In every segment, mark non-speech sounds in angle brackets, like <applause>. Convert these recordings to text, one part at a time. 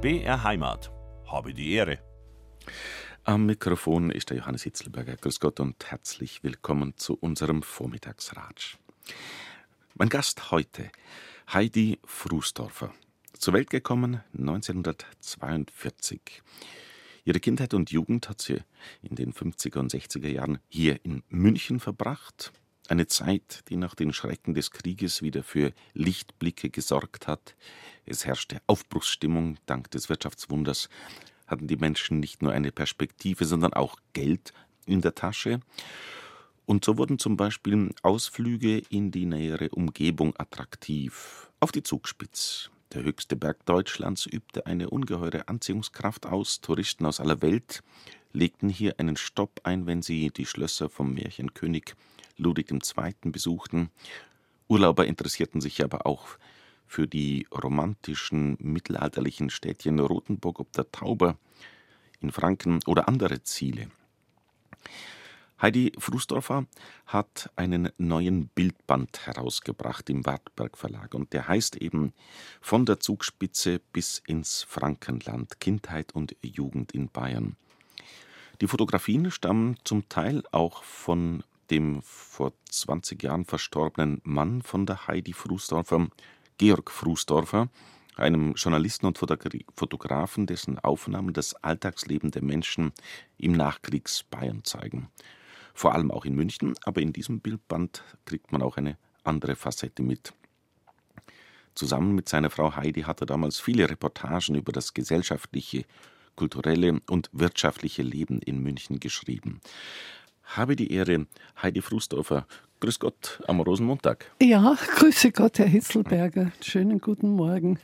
BR Heimat. Habe die Ehre. Am Mikrofon ist der Johannes Hitzelberger. Grüß Gott und herzlich willkommen zu unserem Vormittagsratsch. Mein Gast heute, Heidi Frusdorfer. Zur Welt gekommen 1942. Ihre Kindheit und Jugend hat sie in den 50er und 60er Jahren hier in München verbracht. Eine Zeit, die nach den Schrecken des Krieges wieder für Lichtblicke gesorgt hat. Es herrschte Aufbruchsstimmung dank des Wirtschaftswunders. Hatten die Menschen nicht nur eine Perspektive, sondern auch Geld in der Tasche. Und so wurden zum Beispiel Ausflüge in die nähere Umgebung attraktiv. Auf die Zugspitz. Der höchste Berg Deutschlands übte eine ungeheure Anziehungskraft aus. Touristen aus aller Welt legten hier einen Stopp ein, wenn sie die Schlösser vom Märchenkönig Ludwig II. besuchten. Urlauber interessierten sich aber auch für die romantischen mittelalterlichen Städtchen Rothenburg ob der Tauber in Franken oder andere Ziele. Heidi Frusdorfer hat einen neuen Bildband herausgebracht im Wartberg Verlag und der heißt eben Von der Zugspitze bis ins Frankenland Kindheit und Jugend in Bayern. Die Fotografien stammen zum Teil auch von dem vor 20 Jahren verstorbenen Mann von der Heidi Frusdorfer, Georg Frusdorfer, einem Journalisten und Fotografen, dessen Aufnahmen das Alltagsleben der Menschen im Nachkriegs-Bayern zeigen. Vor allem auch in München, aber in diesem Bildband kriegt man auch eine andere Facette mit. Zusammen mit seiner Frau Heidi hat er damals viele Reportagen über das gesellschaftliche, kulturelle und wirtschaftliche Leben in München geschrieben habe die Ehre, Heidi Frusdorfer. Grüß Gott am Rosenmontag. Ja, <laughs> grüße Gott, Herr Hitzelberger. Schönen guten Morgen.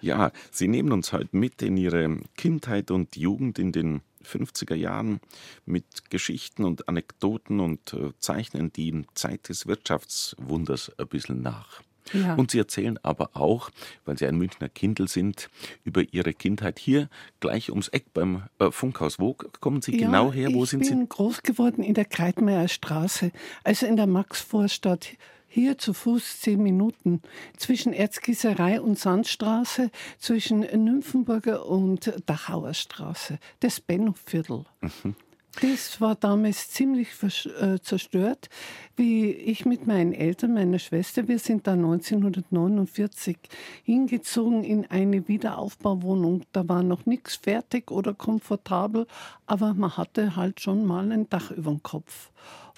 Ja, Sie nehmen uns heute mit in Ihre Kindheit und Jugend in den 50er Jahren mit Geschichten und Anekdoten und äh, zeichnen die Zeit des Wirtschaftswunders ein bisschen nach. Ja. Und Sie erzählen aber auch, weil Sie ein Münchner Kindl sind, über Ihre Kindheit hier gleich ums Eck beim äh, Funkhaus. Wo kommen Sie ja, genau her? Wo sind Sie? Ich bin groß geworden in der Kreitmeier Straße, also in der Maxvorstadt. Hier zu Fuß zehn Minuten zwischen Erzgießerei und Sandstraße, zwischen Nymphenburger und Dachauer Straße, das Benno-Viertel. Mhm. Das war damals ziemlich äh, zerstört, wie ich mit meinen Eltern, meiner Schwester, wir sind da 1949 hingezogen in eine Wiederaufbauwohnung. Da war noch nichts fertig oder komfortabel, aber man hatte halt schon mal ein Dach über dem Kopf.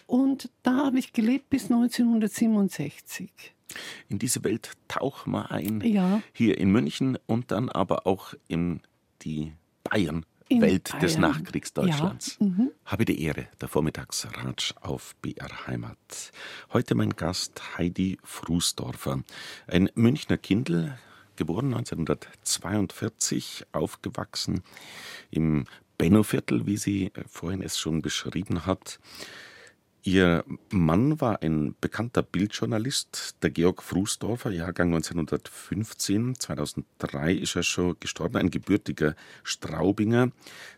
Und da habe ich gelebt bis 1967. In diese Welt tauchen wir ein. Ja. Hier in München und dann aber auch in die Bayern in Welt Bayern. des Nachkriegsdeutschlands. Ja. Mhm. Habe die Ehre, der Vormittagsratsch auf BR Heimat. Heute mein Gast Heidi Frusdorfer, ein Münchner Kindl, geboren 1942, aufgewachsen im Benno-Viertel, wie sie vorhin es schon beschrieben hat. Ihr Mann war ein bekannter Bildjournalist, der Georg Frusdorfer, Jahrgang 1915. 2003 ist er schon gestorben, ein gebürtiger Straubinger,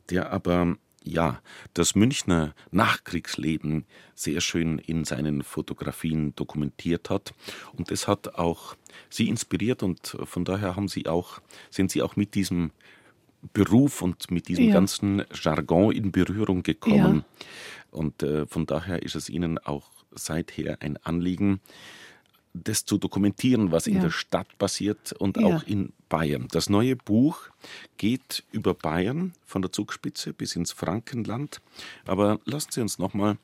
der aber ja, das Münchner Nachkriegsleben sehr schön in seinen Fotografien dokumentiert hat. Und das hat auch Sie inspiriert und von daher haben Sie auch, sind Sie auch mit diesem Beruf und mit diesem ja. ganzen Jargon in Berührung gekommen. Ja. Und äh, von daher ist es Ihnen auch seither ein Anliegen, das zu dokumentieren, was ja. in der Stadt passiert und ja. auch in Bayern. Das neue Buch geht über Bayern von der Zugspitze bis ins Frankenland. Aber lassen Sie uns nochmal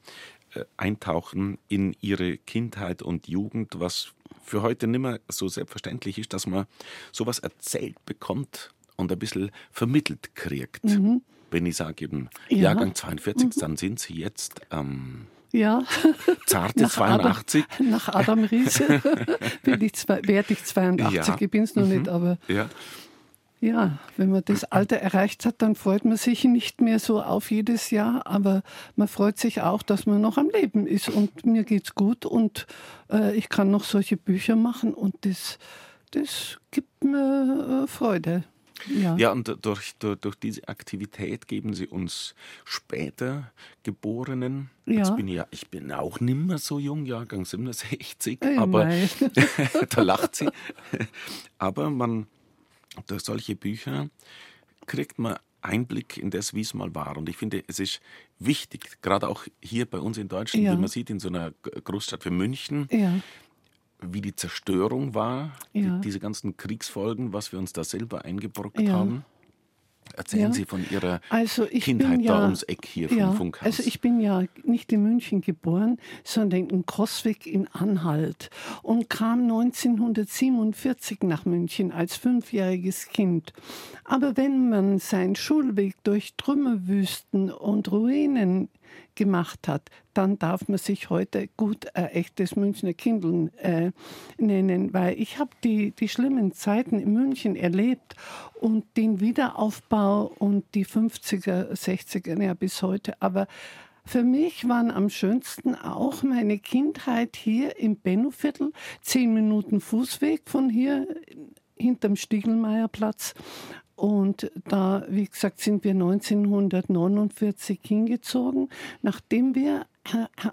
äh, eintauchen in Ihre Kindheit und Jugend, was für heute nicht mehr so selbstverständlich ist, dass man sowas erzählt bekommt und ein bisschen vermittelt kriegt. Mhm wenn ich sage eben ja. Jahrgang 42, mhm. dann sind Sie jetzt ähm, ja. <laughs> zarte nach 82. Adam, nach Adam Riese <laughs> bin ich zwei, werde ich 82, ja. ich bin es noch mhm. nicht, aber ja. ja, wenn man das Alter erreicht hat, dann freut man sich nicht mehr so auf jedes Jahr, aber man freut sich auch, dass man noch am Leben ist und mir geht es gut und äh, ich kann noch solche Bücher machen und das, das gibt mir äh, Freude. Ja, ja und durch, durch, durch, diese Aktivität geben sie uns später Geborenen, ja. Jetzt bin ich, ja, ich bin auch nimmer so jung, Jahrgang 67, hey, aber <laughs> da lacht sie. Aber man durch solche Bücher kriegt man Einblick in das, wie es mal war. Und ich finde, es ist wichtig, gerade auch hier bei uns in Deutschland, ja. wie man sieht, in so einer Großstadt wie München, ja. Wie die Zerstörung war, ja. die, diese ganzen Kriegsfolgen, was wir uns da selber eingebrockt haben. Erzählen ja. Sie von Ihrer also Kindheit ja, da ums Eck hier vom ja, Funkhaus. Also ich bin ja nicht in München geboren, sondern in Crossweg in Anhalt und kam 1947 nach München als fünfjähriges Kind. Aber wenn man seinen Schulweg durch Trümmerwüsten und Ruinen gemacht hat, dann darf man sich heute gut ein echtes Münchner Kindeln äh, nennen, weil ich habe die, die schlimmen Zeiten in München erlebt und den Wiederaufbau und die 50er, 60er, ja bis heute. Aber für mich waren am schönsten auch meine Kindheit hier im Bennoviertel, zehn Minuten Fußweg von hier hinterm Stiegelmeierplatz und da, wie gesagt, sind wir 1949 hingezogen, nachdem wir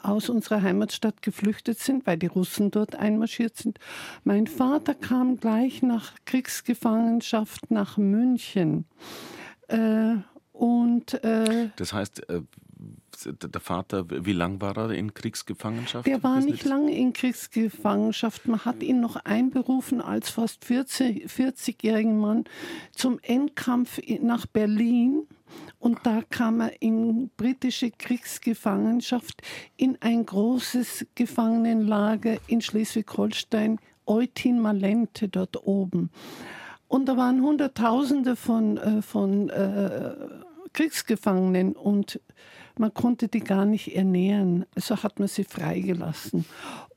aus unserer Heimatstadt geflüchtet sind, weil die Russen dort einmarschiert sind. Mein Vater kam gleich nach Kriegsgefangenschaft nach München. Äh, und, äh, das heißt, äh, der Vater, wie lange war er in Kriegsgefangenschaft? Der war nicht lange in Kriegsgefangenschaft. Man hat ihn noch einberufen als fast 40, 40-jährigen Mann zum Endkampf nach Berlin. Und da kam er in britische Kriegsgefangenschaft in ein großes Gefangenenlager in Schleswig-Holstein, Eutin-Malente dort oben. Und da waren Hunderttausende von, äh, von äh, Kriegsgefangenen und man konnte die gar nicht ernähren. Also hat man sie freigelassen.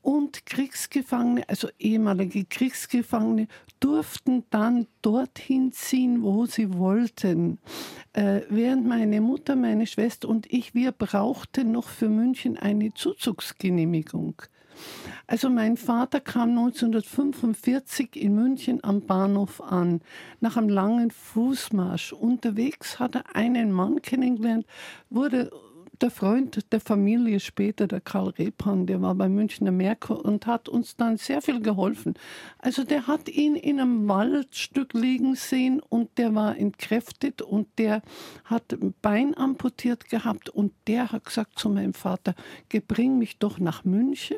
Und Kriegsgefangene, also ehemalige Kriegsgefangene, durften dann dorthin ziehen, wo sie wollten. Äh, während meine Mutter, meine Schwester und ich, wir brauchten noch für München eine Zuzugsgenehmigung. Also mein Vater kam 1945 in München am Bahnhof an. Nach einem langen Fußmarsch unterwegs hat er einen Mann kennengelernt, wurde der Freund der Familie später, der Karl Repan, der war bei Münchner Merkur und hat uns dann sehr viel geholfen. Also der hat ihn in einem Waldstück liegen sehen und der war entkräftet und der hat ein Bein amputiert gehabt und der hat gesagt zu meinem Vater, bring mich doch nach München.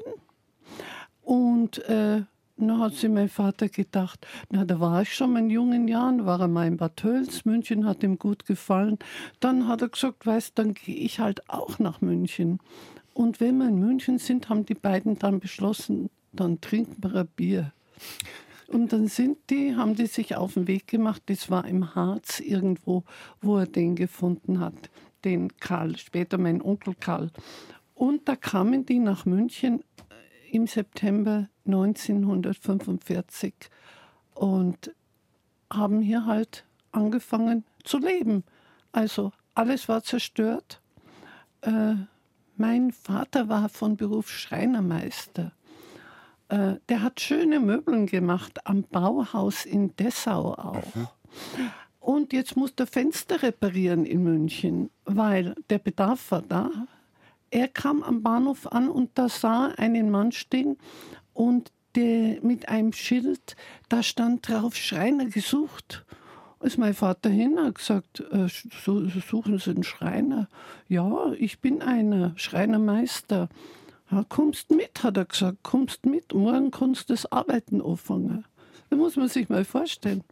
Und äh, na, hat sich mein Vater gedacht, na, da war ich schon in jungen Jahren, war er mal in Bad Tölz, München hat ihm gut gefallen. Dann hat er gesagt, weißt, dann gehe ich halt auch nach München. Und wenn wir in München sind, haben die beiden dann beschlossen, dann trinken wir ein Bier. Und dann sind die, haben die sich auf den Weg gemacht, das war im Harz irgendwo, wo er den gefunden hat, den Karl, später mein Onkel Karl. Und da kamen die nach München im September 1945 und haben hier halt angefangen zu leben. Also alles war zerstört. Äh, mein Vater war von Beruf Schreinermeister. Äh, der hat schöne Möbeln gemacht am Bauhaus in Dessau auch. Mhm. Und jetzt muss der Fenster reparieren in München, weil der Bedarf war da. Er kam am Bahnhof an und da sah einen Mann stehen und der, mit einem Schild, da stand drauf Schreiner gesucht. Ist mein Vater hin, hat gesagt, äh, suchen Sie einen Schreiner? Ja, ich bin einer, Schreinermeister. Ja, kommst mit, hat er gesagt, kommst mit, morgen kannst du das Arbeiten anfangen. Das muss man sich mal vorstellen.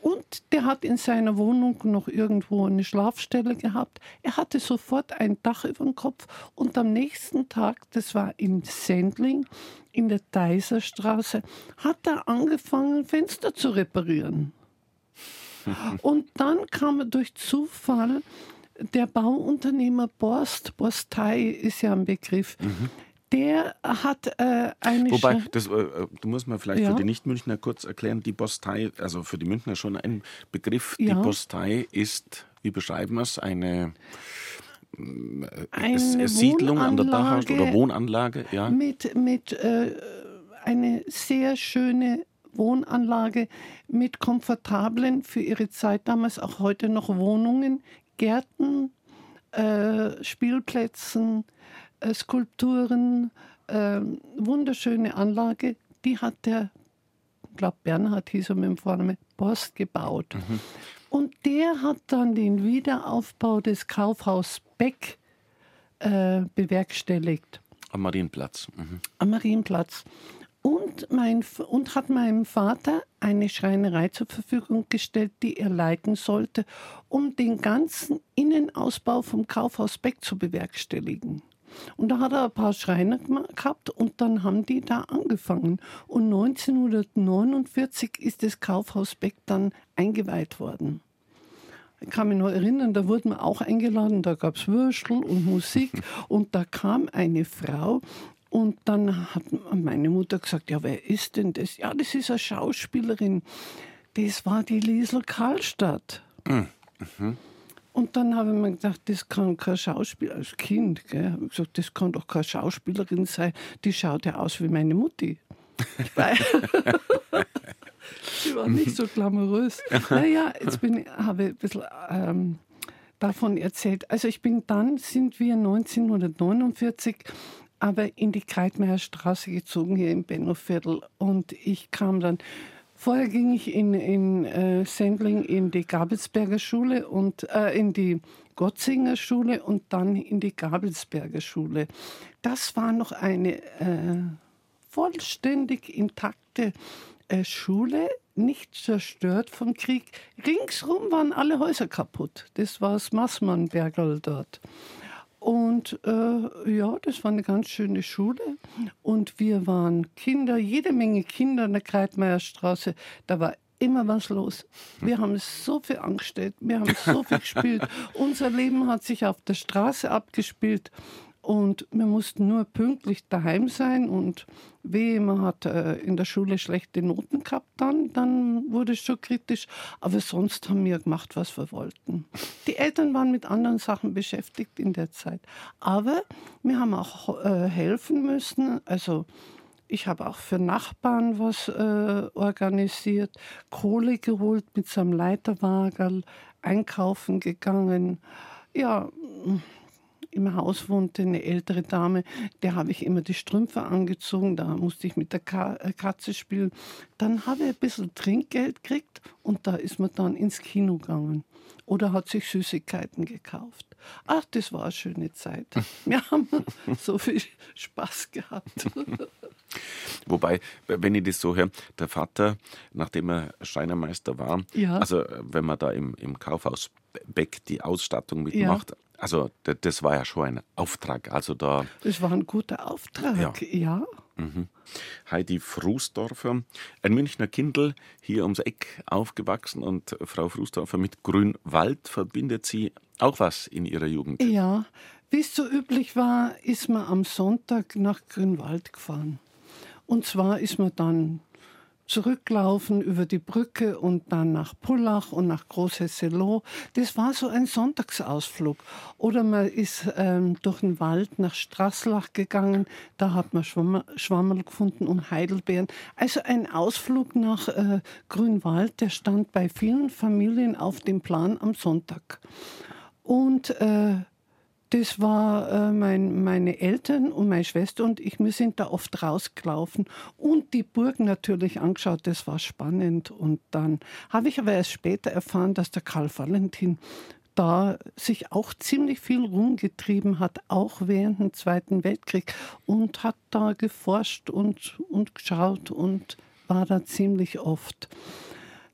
Und der hat in seiner Wohnung noch irgendwo eine Schlafstelle gehabt. Er hatte sofort ein Dach über dem Kopf und am nächsten Tag, das war in Sendling, in der Deiserstraße, hat er angefangen, Fenster zu reparieren. <laughs> Und dann kam er durch Zufall der Bauunternehmer Borst, Borstei ist ja ein Begriff, mhm der hat äh, eine. Wobei, das äh, du musst mal vielleicht ja. für die Nicht-Münchner kurz erklären, die Bostei, also für die Münchner schon ein Begriff. Ja. Die Bostei ist, wie beschreiben wir es, eine, äh, eine Siedlung an der Dachhaus oder Wohnanlage. Ja. Mit, mit äh, eine sehr schöne Wohnanlage mit komfortablen, für ihre Zeit damals auch heute noch Wohnungen, Gärten, äh, Spielplätzen äh, Skulpturen, äh, wunderschöne Anlage, die hat der ich glaube Bernhard hieß er mit dem Vornamen, Post gebaut. Mhm. Und der hat dann den Wiederaufbau des Kaufhaus Beck äh, bewerkstelligt. Am Marienplatz. Mhm. Am Marienplatz. Und, mein, und hat meinem Vater eine Schreinerei zur Verfügung gestellt, die er leiten sollte, um den ganzen Innenausbau vom Kaufhaus Beck zu bewerkstelligen. Und da hat er ein paar Schreiner gehabt und dann haben die da angefangen. Und 1949 ist das Kaufhaus Beck dann eingeweiht worden. Ich kann mich noch erinnern, da wurden wir auch eingeladen, da gab es Würstel und Musik <laughs> und da kam eine Frau und dann hat meine Mutter gesagt, ja, wer ist denn das? Ja, das ist eine Schauspielerin. Das war die Liesel Karlstadt. Mhm. Und dann habe ich mir gedacht, das kann kein Schauspieler, als Kind, gell, habe ich gesagt, das kann doch keine Schauspielerin sein, die schaut ja aus wie meine Mutti. <laughs> Sie war nicht so glamourös. <laughs> naja, jetzt bin ich, habe ich ein bisschen ähm, davon erzählt. Also ich bin dann, sind wir 1949 aber in die Kreitmeierstraße gezogen hier im Bennoviertel und ich kam dann Vorher ging ich in, in äh, Sendling in die Gabelsberger Schule und äh, in die Gotzinger Schule und dann in die Gabelsberger Schule. Das war noch eine äh, vollständig intakte äh, Schule, nicht zerstört vom Krieg. Ringsrum waren alle Häuser kaputt. Das war das Massmannbergerl dort. Und äh, ja, das war eine ganz schöne Schule. Und wir waren Kinder, jede Menge Kinder in der Kreitmeierstraße. Da war immer was los. Wir haben so viel angestellt, wir haben so viel gespielt. <laughs> Unser Leben hat sich auf der Straße abgespielt. Und wir mussten nur pünktlich daheim sein und weh, man hat äh, in der Schule schlechte Noten gehabt, dann, dann wurde es schon kritisch. Aber sonst haben wir gemacht, was wir wollten. Die Eltern waren mit anderen Sachen beschäftigt in der Zeit. Aber wir haben auch äh, helfen müssen. Also ich habe auch für Nachbarn was äh, organisiert, Kohle geholt mit so einem Leiterwagen, einkaufen gegangen. Ja, im Haus wohnte eine ältere Dame, der habe ich immer die Strümpfe angezogen, da musste ich mit der äh, Katze spielen. Dann habe ich ein bisschen Trinkgeld gekriegt und da ist man dann ins Kino gegangen oder hat sich Süßigkeiten gekauft. Ach, das war eine schöne Zeit. <laughs> Wir haben so viel Spaß gehabt. <laughs> Wobei, wenn ich das so höre, der Vater, nachdem er Schreinermeister war, ja. also wenn man da im, im Kaufhaus Beck die Ausstattung mitmacht, ja. Also das war ja schon ein Auftrag. Also da. Das war ein guter Auftrag, ja. ja. Mhm. Heidi Frusdorfer, ein Münchner Kindl, hier ums Eck aufgewachsen und Frau Frusdorfer mit Grünwald verbindet sie auch was in ihrer Jugend. Ja, wie es so üblich war, ist man am Sonntag nach Grünwald gefahren. Und zwar ist man dann zurücklaufen über die Brücke und dann nach Pullach und nach Großhesseloh. Das war so ein Sonntagsausflug. Oder man ist ähm, durch den Wald nach Strasslach gegangen, da hat man Schwammerl, Schwammerl gefunden und Heidelbeeren. Also ein Ausflug nach äh, Grünwald, der stand bei vielen Familien auf dem Plan am Sonntag. Und äh, das war äh, mein, meine Eltern und meine Schwester und ich, wir sind da oft rausgelaufen und die Burg natürlich angeschaut, das war spannend. Und dann habe ich aber erst später erfahren, dass der Karl Valentin da sich auch ziemlich viel rumgetrieben hat, auch während dem Zweiten Weltkrieg und hat da geforscht und, und geschaut und war da ziemlich oft.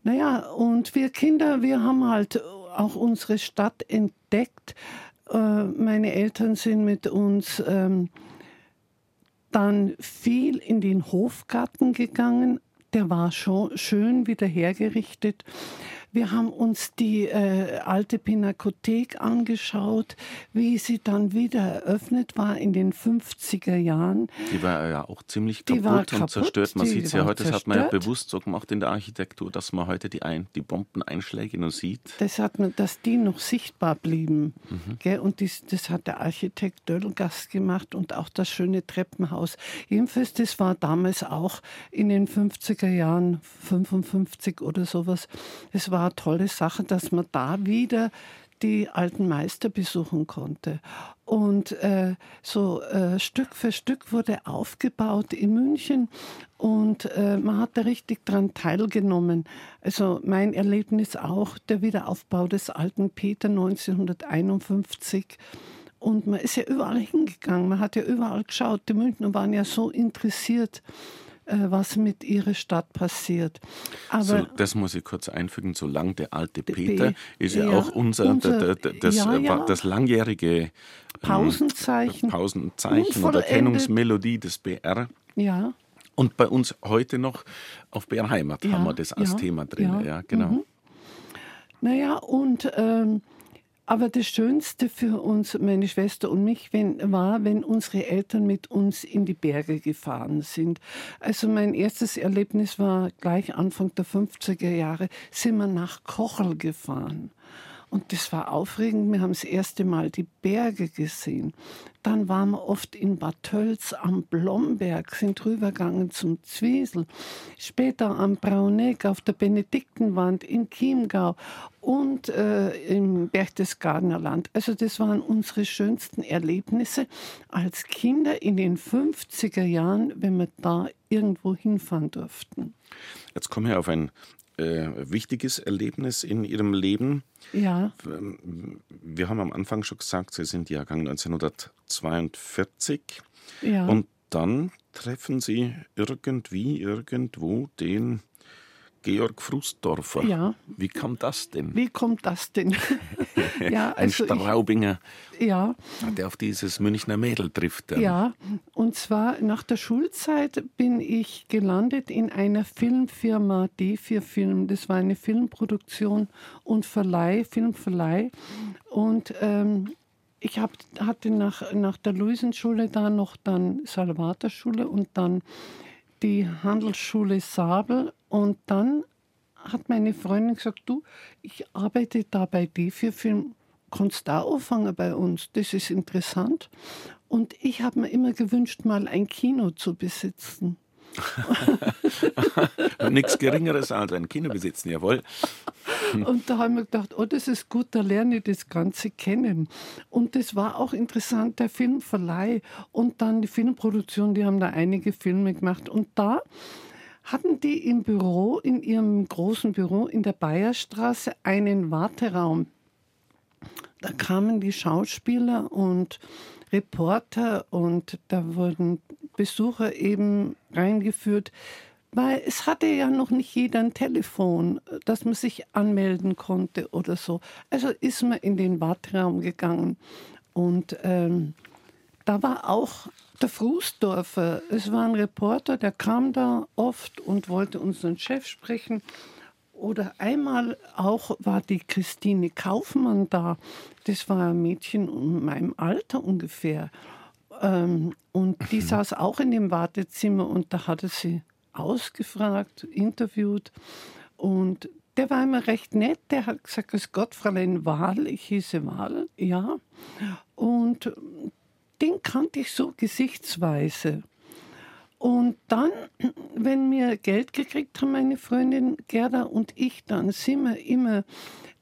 Naja, und wir Kinder, wir haben halt auch unsere Stadt entdeckt meine Eltern sind mit uns ähm, dann viel in den Hofgarten gegangen. Der war schon schön wieder hergerichtet. Wir haben uns die äh, alte Pinakothek angeschaut, wie sie dann wieder eröffnet war in den 50er Jahren. Die war ja auch ziemlich kaputt, und kaputt. zerstört. Man sieht es ja heute, das hat man ja bewusst so gemacht in der Architektur, dass man heute die, ein, die Bombeneinschläge noch sieht. Das hat man, dass die noch sichtbar blieben. Mhm. Und dies, das hat der Architekt Dödelgast gemacht und auch das schöne Treppenhaus. Jedenfalls, das war damals auch in den 50er Jahren, 55 oder sowas. Es war eine tolle Sache, dass man da wieder die alten Meister besuchen konnte. Und äh, so äh, Stück für Stück wurde aufgebaut in München und äh, man hat da richtig dran teilgenommen. Also mein Erlebnis auch der Wiederaufbau des alten Peter 1951. Und man ist ja überall hingegangen, man hat ja überall geschaut. Die Münchner waren ja so interessiert was mit ihrer Stadt passiert. Aber so, das muss ich kurz einfügen, solange der alte Peter ist ja, ja auch unser, unser das, ja, äh, ja. das langjährige ähm, Pausenzeichen, Pausenzeichen oder Kennungsmelodie des BR. Ja. Und bei uns heute noch auf BR Heimat haben wir das als Thema drin. Ja, genau. Mhm. Naja, und ähm, aber das Schönste für uns, meine Schwester und mich, wenn, war, wenn unsere Eltern mit uns in die Berge gefahren sind. Also mein erstes Erlebnis war gleich Anfang der 50er Jahre, sind wir nach Kochel gefahren. Und das war aufregend. Wir haben das erste Mal die Berge gesehen. Dann waren wir oft in Bad Tölz am Blomberg, sind rübergegangen zum Zwiesel. Später am Brauneck auf der Benediktenwand in Chiemgau und äh, im Berchtesgadener Land. Also das waren unsere schönsten Erlebnisse als Kinder in den 50er Jahren, wenn wir da irgendwo hinfahren durften. Jetzt kommen wir auf ein äh, wichtiges Erlebnis in Ihrem Leben. Ja. Ähm, wir haben am Anfang schon gesagt, Sie sind Jahrgang 1942. Ja. Und dann treffen Sie irgendwie, irgendwo den Georg Frustdorfer. Ja. Wie kam das denn? Wie kommt das denn? <laughs> <laughs> ja, Ein also Straubinger, ich, ja. der auf dieses Münchner Mädel trifft. Dann. Ja, und zwar nach der Schulzeit bin ich gelandet in einer Filmfirma D4 Film. Das war eine Filmproduktion und Verleih, Filmverleih. Und ähm, ich hab, hatte nach, nach der Luisenschule da noch dann Salvatorschule und dann die Handelsschule Sabel und dann hat meine Freundin gesagt, du, ich arbeite da bei D4 Film, kannst da anfangen bei uns, das ist interessant. Und ich habe mir immer gewünscht, mal ein Kino zu besitzen. <laughs> Nichts Geringeres als ein Kino besitzen, jawohl. Und da haben wir gedacht, oh, das ist gut, da lerne ich das Ganze kennen. Und das war auch interessant, der Filmverleih und dann die Filmproduktion, die haben da einige Filme gemacht. Und da hatten die im Büro, in ihrem großen Büro in der Bayerstraße einen Warteraum. Da kamen die Schauspieler und Reporter und da wurden Besucher eben reingeführt, weil es hatte ja noch nicht jeder ein Telefon, dass man sich anmelden konnte oder so. Also ist man in den Warteraum gegangen und ähm, da war auch der Frusdorfer. Es war ein Reporter, der kam da oft und wollte unseren Chef sprechen. Oder einmal auch war die Christine Kaufmann da. Das war ein Mädchen in meinem Alter ungefähr. Ähm, und die <clears throat> saß auch in dem Wartezimmer und da hatte sie ausgefragt, interviewt. Und der war immer recht nett. Der hat gesagt, es Gott, Fräulein Wahl. Ich hieße Wahl, ja. Und kannte ich so gesichtsweise. Und dann, wenn wir Geld gekriegt haben, meine Freundin Gerda und ich, dann sind wir immer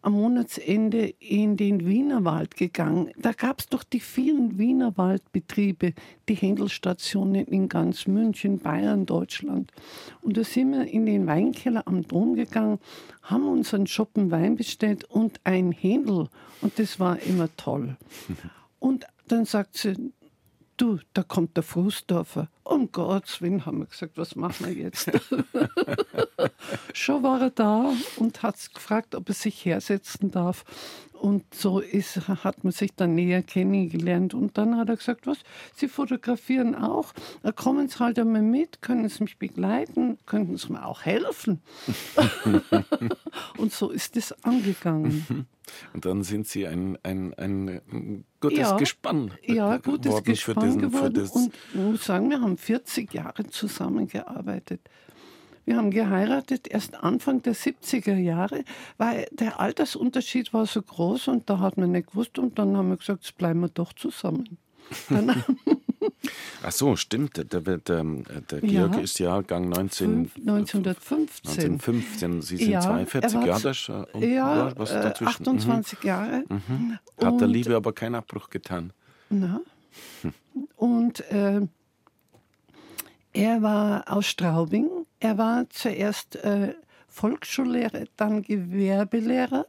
am Monatsende in den Wienerwald gegangen. Da gab es doch die vielen Wienerwaldbetriebe, die Händelstationen in ganz München, Bayern, Deutschland. Und da sind wir in den Weinkeller am Dom gegangen, haben uns einen Schoppen Wein bestellt und ein Händel. Und das war immer toll. <laughs> Und dann sagt sie, du, da kommt der Fußdorfer. Um Gottes Willen haben wir gesagt, was machen wir jetzt? <laughs> Schon war er da und hat gefragt, ob er sich hersetzen darf. Und so ist, hat man sich dann näher kennengelernt. Und dann hat er gesagt, was, Sie fotografieren auch? Kommen Sie halt einmal mit, können Sie mich begleiten, könnten Sie mir auch helfen. <laughs> und so ist es angegangen. Und dann sind Sie ein, ein, ein gutes ja, Gespann Ja, gutes Gespann diesen, geworden. Und ich muss sagen, wir haben 40 Jahre zusammengearbeitet. Wir haben geheiratet erst Anfang der 70er Jahre, weil der Altersunterschied war so groß und da hat man nicht gewusst und dann haben wir gesagt, jetzt bleiben wir doch zusammen. Ach so, stimmt. Der, der, der, der Georg ja. ist Jahrgang 19, 1915. 1915. Sie sind ja, 42, war, ja, das und, ja, was äh, dazwischen. 28 mhm. Jahre. Mhm. Hat der Liebe aber keinen Abbruch getan. Na. Und äh, er war aus Straubing. Er war zuerst äh, Volksschullehrer, dann Gewerbelehrer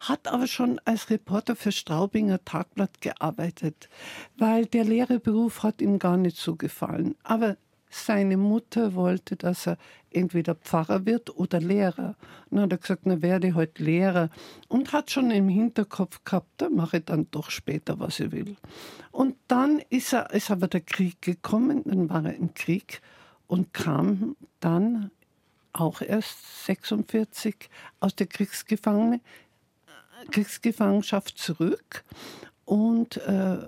hat aber schon als Reporter für Straubinger Tagblatt gearbeitet, weil der Lehrerberuf hat ihm gar nicht so gefallen. Aber seine Mutter wollte, dass er entweder Pfarrer wird oder Lehrer. Dann hat er gesagt, na werde halt Lehrer. Und hat schon im Hinterkopf gehabt, da mache ich dann doch später, was ich will. Und dann ist, er, ist aber der Krieg gekommen, dann war er im Krieg und kam dann auch erst 46 aus der Kriegsgefangene Kriegsgefangenschaft zurück und äh,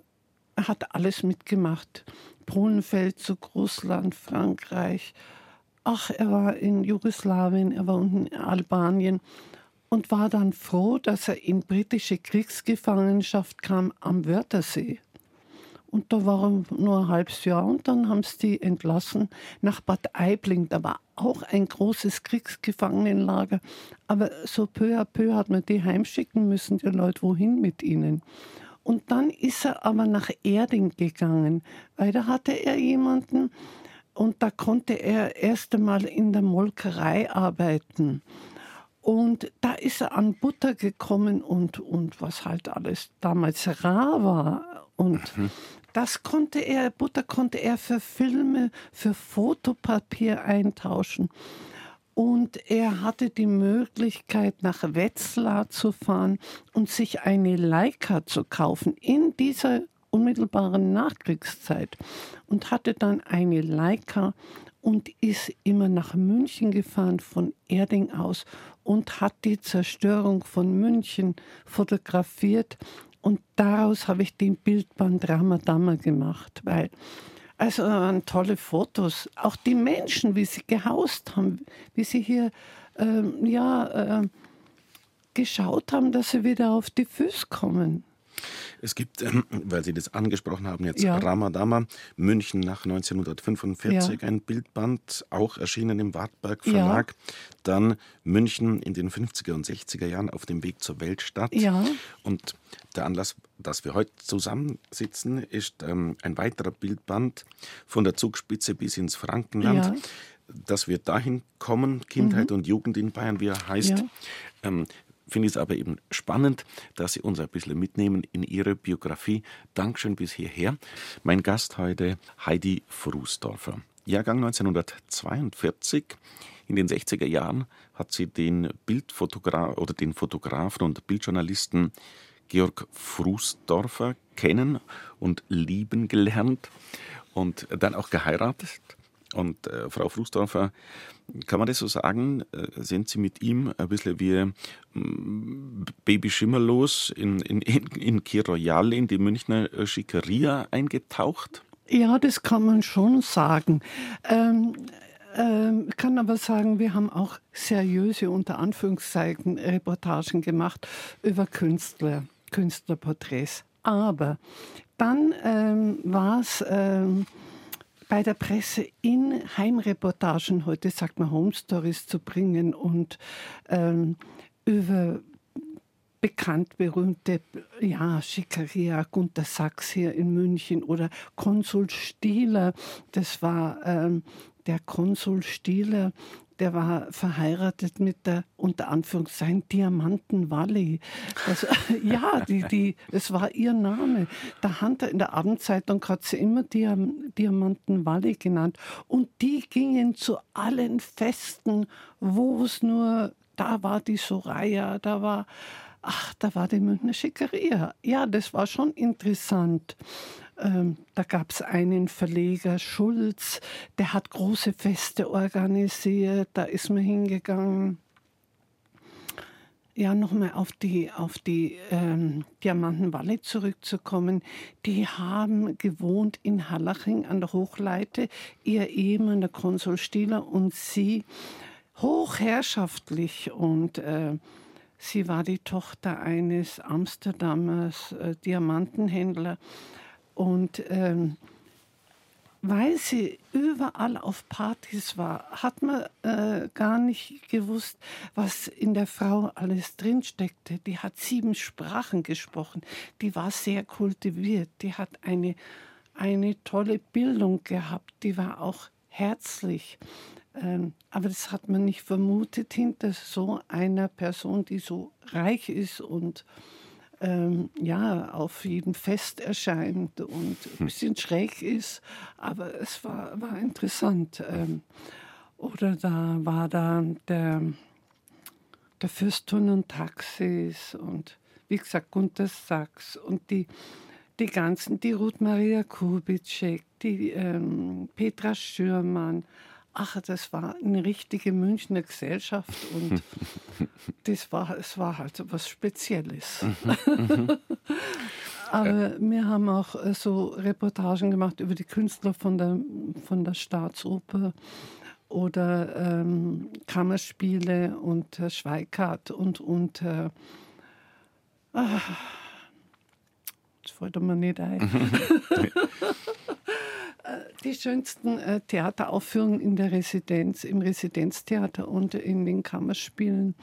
hat alles mitgemacht. Polenfeldzug, Russland, Frankreich. Ach, er war in Jugoslawien, er war in Albanien und war dann froh, dass er in britische Kriegsgefangenschaft kam am Wörthersee. Und da war er nur ein halbes Jahr und dann haben sie die entlassen nach Bad Aibling. Da war auch ein großes Kriegsgefangenenlager. Aber so peu à peu hat man die heimschicken müssen, die Leute, wohin mit ihnen. Und dann ist er aber nach Erding gegangen, weil da hatte er jemanden und da konnte er erst einmal in der Molkerei arbeiten. Und da ist er an Butter gekommen und, und was halt alles damals rar war. Und mhm. Das konnte er, Butter konnte er für Filme, für Fotopapier eintauschen. Und er hatte die Möglichkeit, nach Wetzlar zu fahren und sich eine Leica zu kaufen in dieser unmittelbaren Nachkriegszeit. Und hatte dann eine Leica und ist immer nach München gefahren von Erding aus und hat die Zerstörung von München fotografiert und daraus habe ich den Bildband Ramadama gemacht, weil also waren tolle Fotos. Auch die Menschen, wie sie gehaust haben, wie sie hier ähm, ja, äh, geschaut haben, dass sie wieder auf die Füße kommen. Es gibt, ähm, weil Sie das angesprochen haben, jetzt ja. Ramadama, München nach 1945, ja. ein Bildband, auch erschienen im Wartberg Verlag. Ja. Dann München in den 50er und 60er Jahren auf dem Weg zur Weltstadt. Ja. Und der Anlass, dass wir heute zusammensitzen, ist ähm, ein weiterer Bildband von der Zugspitze bis ins Frankenland. Ja dass wir dahin kommen, Kindheit mhm. und Jugend in Bayern, wie er heißt. Ja. Ähm, finde ich es aber eben spannend, dass Sie uns ein bisschen mitnehmen in Ihre Biografie. Dankeschön bis hierher. Mein Gast heute Heidi Frusdorfer. Jahrgang 1942. In den 60er Jahren hat sie den Bildfotograf oder den Fotografen und Bildjournalisten Georg Frusdorfer kennen und lieben gelernt und dann auch geheiratet. Und äh, Frau Frusdorfer, kann man das so sagen? Äh, sind Sie mit ihm ein bisschen wie mm, Baby Schimmerlos in, in, in Kir Royal in die Münchner Schickeria eingetaucht? Ja, das kann man schon sagen. Ähm, ähm, kann aber sagen, wir haben auch seriöse, unter Anführungszeichen, Reportagen gemacht über Künstler, Künstlerporträts. Aber dann ähm, war es ähm, bei der Presse in Heimreportagen, heute sagt man Home Stories, zu bringen und ähm, über bekannt berühmte ja, Schickeria, Gunter Sachs hier in München oder Konsul Stieler, das war ähm, der Konsul Stieler, der war verheiratet mit der unter Anführungszeichen Diamanten Valley. Das, <laughs> ja, die, die, es war ihr Name. Der Hunter in der Abendzeitung hat sie immer Diam, Diamanten Valley genannt. Und die gingen zu allen Festen, wo es nur, da war die Soraya, da war, ach, da war die Münchner Schickeria. Ja, das war schon interessant. Ähm, da gab es einen Verleger, Schulz, der hat große Feste organisiert, da ist man hingegangen. Ja, nochmal auf die, auf die ähm, Diamantenwalle zurückzukommen. Die haben gewohnt in Hallaching an der Hochleite. Ihr Ehemann, der Konsul Stieler und sie, hochherrschaftlich. Und äh, sie war die Tochter eines Amsterdamers äh, Diamantenhändlers. Und ähm, weil sie überall auf Partys war, hat man äh, gar nicht gewusst, was in der Frau alles drinsteckte. Die hat sieben Sprachen gesprochen, die war sehr kultiviert, die hat eine, eine tolle Bildung gehabt, die war auch herzlich. Ähm, aber das hat man nicht vermutet hinter so einer Person, die so reich ist und ähm, ja, auf jedem Fest erscheint und ein hm. bisschen schräg ist. Aber es war, war interessant. Ähm, oder da war da der, der Fürstun und Taxis und wie gesagt Gunter Sachs und die, die ganzen, die Ruth Maria Kubitschek, die ähm, Petra Schürmann, ach, das war eine richtige Münchner Gesellschaft und <laughs> das war, es war halt so was Spezielles. <laughs> Aber wir haben auch äh, so Reportagen gemacht über die Künstler von der, von der Staatsoper oder ähm, Kammerspiele und äh, Schweikart und, und äh, ah, das fällt mir nicht ein. <laughs> die schönsten äh, Theateraufführungen in der Residenz, im Residenztheater und in den Kammerspielen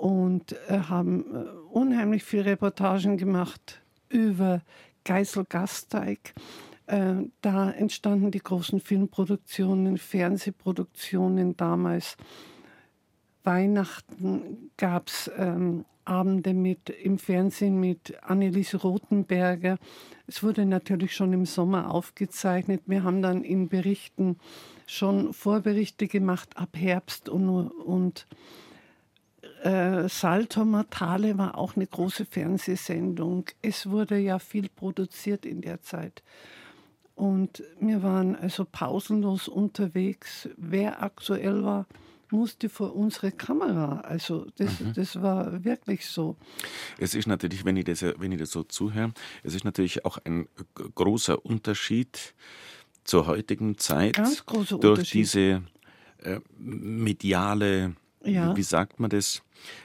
und äh, haben äh, unheimlich viele Reportagen gemacht über Geisel Gasteig. Äh, da entstanden die großen Filmproduktionen, Fernsehproduktionen damals. Weihnachten gab es ähm, Abende mit im Fernsehen mit Anneliese Rothenberger. Es wurde natürlich schon im Sommer aufgezeichnet. Wir haben dann in Berichten schon Vorberichte gemacht ab Herbst und, und äh, Salto Mortale war auch eine große Fernsehsendung. Es wurde ja viel produziert in der Zeit. Und wir waren also pausenlos unterwegs. Wer aktuell war, musste vor unsere Kamera. Also das, mhm. das war wirklich so. Es ist natürlich, wenn ich, das, wenn ich das so zuhöre, es ist natürlich auch ein großer Unterschied zur heutigen Zeit. Ganz großer durch diese äh, mediale, ja. wie sagt man das,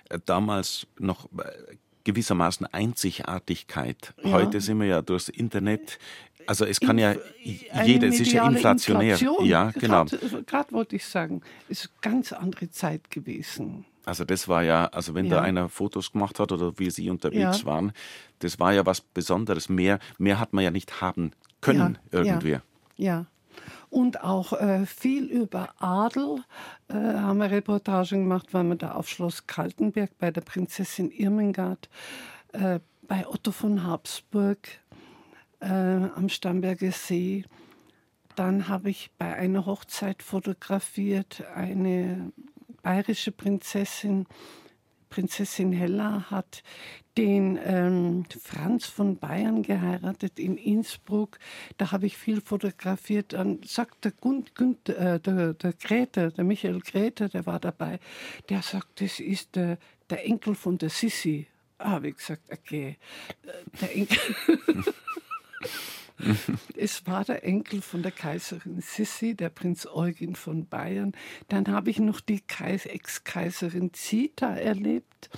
äh, damals noch äh, gewissermaßen Einzigartigkeit. Ja. Heute sind wir ja durchs Internet also es kann ja jeder, es ist ja inflationär. Inflation. Ja, genau. Gerade wollte ich sagen, ist eine ganz andere Zeit gewesen. Also das war ja, also wenn ja. da einer Fotos gemacht hat oder wie Sie unterwegs ja. waren, das war ja was Besonderes. Mehr, mehr hat man ja nicht haben können irgendwie. Ja. Und auch äh, viel über Adel äh, haben wir Reportagen gemacht, weil wir da auf Schloss Kaltenberg bei der Prinzessin Irmengard, äh, bei Otto von Habsburg, äh, am Starnberger See. Dann habe ich bei einer Hochzeit fotografiert, eine bayerische Prinzessin, Prinzessin Hella, hat den ähm, Franz von Bayern geheiratet in Innsbruck. Da habe ich viel fotografiert. Dann sagt der, Gund, Günd, äh, der, der Grete, der Michael Grete, der war dabei, der sagt, das ist der, der Enkel von der Sissi. Habe ich gesagt, okay, äh, der Enkel. <laughs> <laughs> <laughs> es war der Enkel von der Kaiserin Sissi, der Prinz Eugen von Bayern. Dann habe ich noch die Ex-Kaiserin Zita erlebt.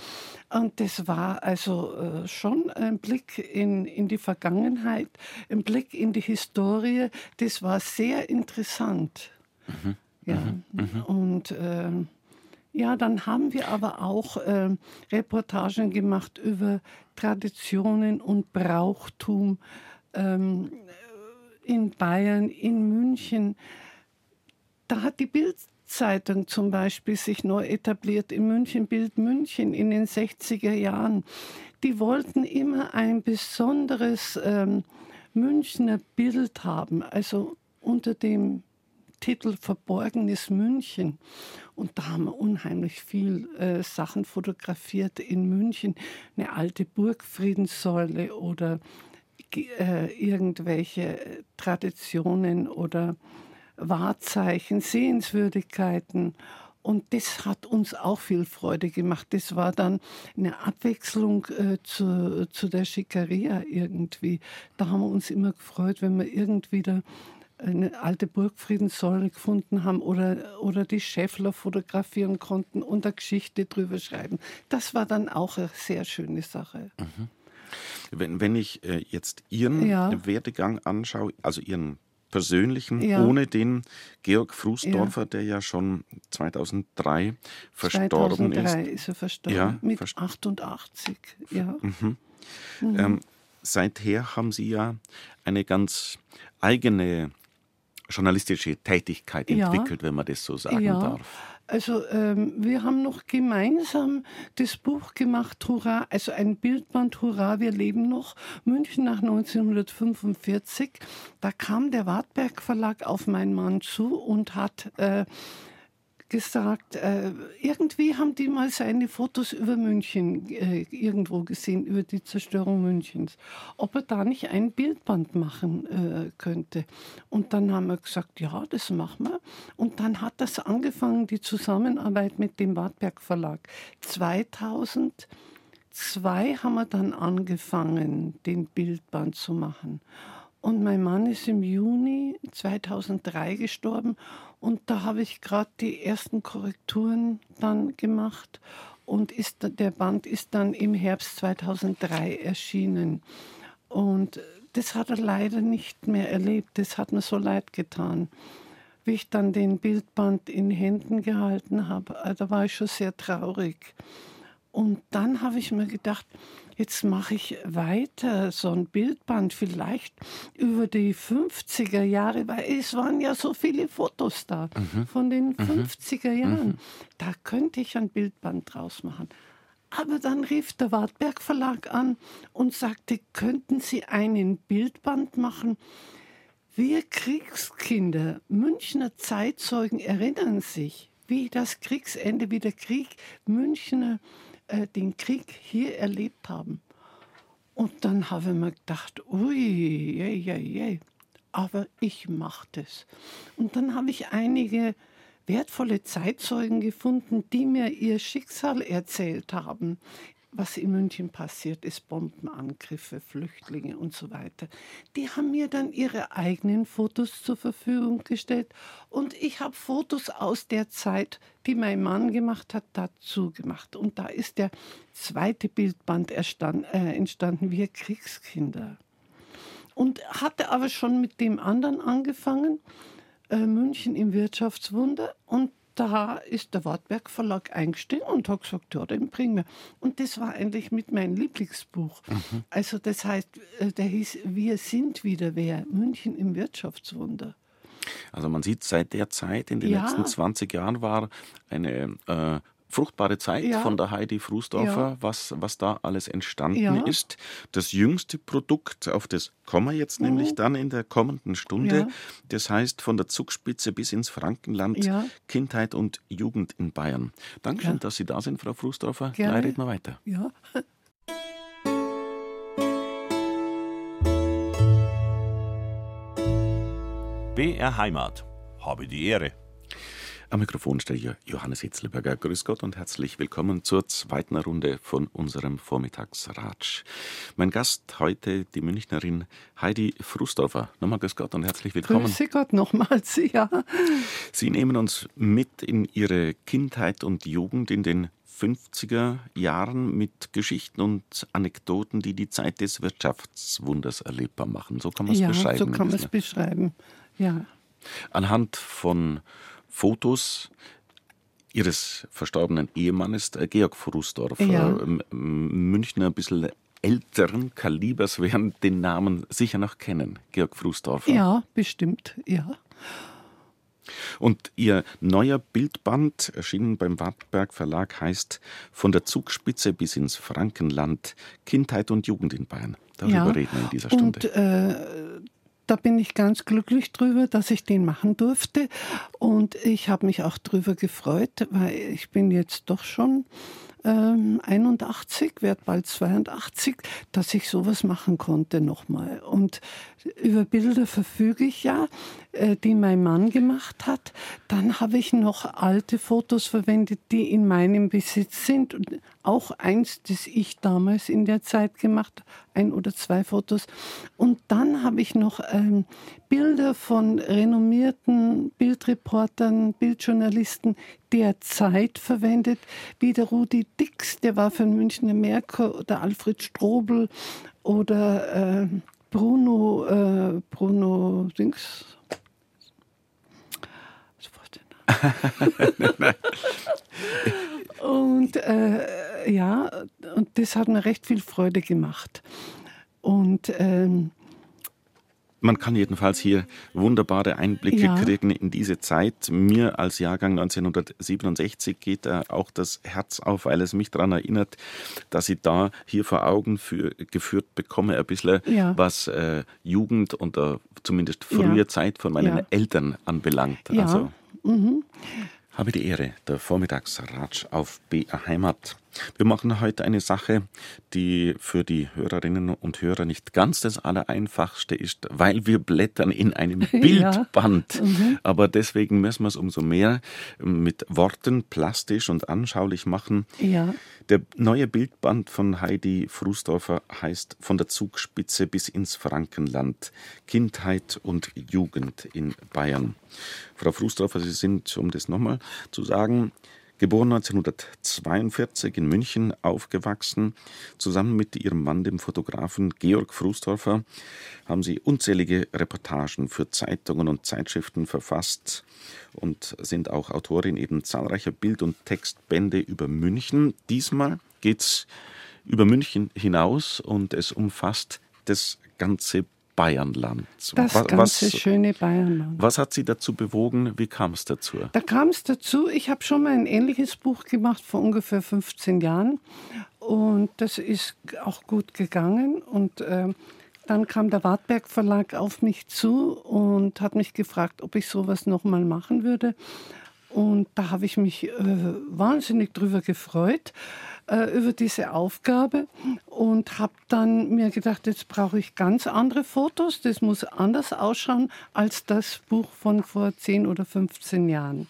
Und das war also äh, schon ein Blick in, in die Vergangenheit, ein Blick in die Historie. Das war sehr interessant. Mhm. Ja. Mhm. mhm. Und äh, ja, dann haben wir aber auch äh, Reportagen gemacht über Traditionen und Brauchtum ähm, in Bayern, in München. Da hat die Bildzeitung zum Beispiel sich neu etabliert, in München Bild München in den 60er Jahren. Die wollten immer ein besonderes ähm, Münchner Bild haben, also unter dem Titel Verborgenes München. Und da haben wir unheimlich viel äh, Sachen fotografiert in München. Eine alte Burgfriedenssäule oder äh, irgendwelche Traditionen oder Wahrzeichen, Sehenswürdigkeiten. Und das hat uns auch viel Freude gemacht. Das war dann eine Abwechslung äh, zu, zu der Schickeria irgendwie. Da haben wir uns immer gefreut, wenn wir irgendwie da eine alte Burgfriedenssäule gefunden haben oder, oder die Schäffler fotografieren konnten und eine Geschichte drüber schreiben. Das war dann auch eine sehr schöne Sache. Mhm. Wenn, wenn ich äh, jetzt Ihren ja. Werdegang anschaue, also Ihren persönlichen, ja. ohne den Georg Frusdorfer, ja. der ja schon 2003 verstorben 2003 ist. ist er verstorben, ja, mit verst 88. Ja. Mhm. Mhm. Ähm, seither haben Sie ja eine ganz eigene journalistische Tätigkeit entwickelt, wenn man das so sagen darf. Also ähm, wir haben noch gemeinsam das Buch gemacht, Hurra, also ein Bildband, Hurra, wir leben noch, München nach 1945. Da kam der Wartberg Verlag auf meinen Mann zu und hat äh, gesagt, äh, irgendwie haben die mal seine Fotos über München äh, irgendwo gesehen, über die Zerstörung Münchens, ob er da nicht ein Bildband machen äh, könnte. Und dann haben wir gesagt, ja, das machen wir. Und dann hat das angefangen, die Zusammenarbeit mit dem Wartberg Verlag. 2002 haben wir dann angefangen, den Bildband zu machen. Und mein Mann ist im Juni 2003 gestorben und da habe ich gerade die ersten Korrekturen dann gemacht und ist, der Band ist dann im Herbst 2003 erschienen. Und das hat er leider nicht mehr erlebt. Das hat mir so leid getan. Wie ich dann den Bildband in Händen gehalten habe, da war ich schon sehr traurig. Und dann habe ich mir gedacht, jetzt mache ich weiter so ein Bildband vielleicht über die 50er Jahre, weil es waren ja so viele Fotos da mhm. von den 50er mhm. Jahren. Mhm. Da könnte ich ein Bildband draus machen. Aber dann rief der Wartberg Verlag an und sagte, könnten Sie einen Bildband machen? Wir Kriegskinder, Münchner Zeitzeugen erinnern sich, wie das Kriegsende, wie der Krieg Münchner äh, den Krieg hier erlebt haben. Und dann habe ich mir gedacht, ui, je, je, je. aber ich mache das. Und dann habe ich einige wertvolle Zeitzeugen gefunden, die mir ihr Schicksal erzählt haben was in München passiert ist, Bombenangriffe, Flüchtlinge und so weiter. Die haben mir dann ihre eigenen Fotos zur Verfügung gestellt und ich habe Fotos aus der Zeit, die mein Mann gemacht hat, dazu gemacht. Und da ist der zweite Bildband erstand, äh, entstanden, wir Kriegskinder. Und hatte aber schon mit dem anderen angefangen, äh, München im Wirtschaftswunder. Und da ist der Wartberg Verlag eingestiegen und hat gesagt, ja, den bringen wir. Und das war eigentlich mit meinem Lieblingsbuch. Mhm. Also das heißt, äh, der hieß Wir sind wieder wer, München im Wirtschaftswunder. Also man sieht, seit der Zeit, in den ja. letzten 20 Jahren war eine äh, fruchtbare Zeit ja. von der Heidi Frusdorfer, ja. was, was da alles entstanden ja. ist. Das jüngste Produkt, auf das kommen wir jetzt mhm. nämlich dann in der kommenden Stunde. Das heißt von der Zugspitze bis ins Frankenland, Kindheit und Jugend in Bayern. Dankeschön, dass Sie da sind, Frau Frusdorfer. Gleich reden wir weiter. Ja. <laughs> BR Heimat. Habe die Ehre. Am Mikrofon steht Johannes Hitzlberger. Grüß Gott und herzlich willkommen zur zweiten Runde von unserem Vormittagsratsch. Mein Gast heute, die Münchnerin Heidi Frusdorfer. Nochmal Grüß Gott und herzlich willkommen. Grüß Gott nochmals, <laughs> ja. Sie nehmen uns mit in Ihre Kindheit und Jugend in den 50er Jahren mit Geschichten und Anekdoten, die die Zeit des Wirtschaftswunders erlebbar machen. So kann man es ja, beschreiben. So kann man es beschreiben, ja. Anhand von Fotos ihres verstorbenen Ehemannes, Georg Frusdorfer, ja. Münchner ein bisschen älteren Kalibers <laughs> werden den Namen sicher noch kennen, Georg Frusdorfer. Ja, bestimmt, ja. Und ihr neuer Bildband, erschienen beim Wartberg Verlag, heißt Von der Zugspitze bis ins Frankenland, Kindheit und Jugend in Bayern. Darüber ja, reden wir in dieser Stunde. Und, äh, da bin ich ganz glücklich drüber, dass ich den machen durfte. Und ich habe mich auch drüber gefreut, weil ich bin jetzt doch schon ähm, 81, werde bald 82, dass ich sowas machen konnte nochmal. Und über Bilder verfüge ich ja, äh, die mein Mann gemacht hat. Dann habe ich noch alte Fotos verwendet, die in meinem Besitz sind. Und auch eins, das ich damals in der Zeit gemacht, ein oder zwei Fotos. Und dann habe ich noch ähm, Bilder von renommierten Bildreportern, Bildjournalisten der Zeit verwendet, wie der Rudi Dix, der war für den Münchner Merkur, oder Alfred Strobel oder äh, Bruno, äh, Bruno Dings. <laughs> und äh, ja, und das hat mir recht viel Freude gemacht. Und ähm, man kann jedenfalls hier wunderbare Einblicke ja. kriegen in diese Zeit. Mir als Jahrgang 1967 geht da auch das Herz auf, weil es mich daran erinnert, dass ich da hier vor Augen für, geführt bekomme, ein bisschen, ja. was äh, Jugend und äh, zumindest frühe ja. Zeit von meinen Eltern anbelangt. Also, mhm. Habe die Ehre, der Vormittagsratsch auf BR Heimat. Wir machen heute eine Sache, die für die Hörerinnen und Hörer nicht ganz das Allereinfachste ist, weil wir blättern in einem <laughs> Bildband. Ja. Mhm. Aber deswegen müssen wir es umso mehr mit Worten plastisch und anschaulich machen. Ja. Der neue Bildband von Heidi Frusdorfer heißt Von der Zugspitze bis ins Frankenland. Kindheit und Jugend in Bayern. Frau Frusdorfer, Sie sind, um das nochmal zu sagen, Geboren 1942 in München, aufgewachsen. Zusammen mit ihrem Mann, dem Fotografen Georg Frustorfer, haben sie unzählige Reportagen für Zeitungen und Zeitschriften verfasst und sind auch Autorin eben zahlreicher Bild- und Textbände über München. Diesmal geht es über München hinaus und es umfasst das ganze Bayernland. Das was, ganze schöne Bayernland. Was hat Sie dazu bewogen? Wie kam es dazu? Da kam es dazu, ich habe schon mal ein ähnliches Buch gemacht vor ungefähr 15 Jahren und das ist auch gut gegangen und äh, dann kam der Wartberg Verlag auf mich zu und hat mich gefragt, ob ich sowas nochmal machen würde. Und da habe ich mich äh, wahnsinnig drüber gefreut äh, über diese Aufgabe und habe dann mir gedacht, jetzt brauche ich ganz andere Fotos. Das muss anders ausschauen als das Buch von vor 10 oder 15 Jahren.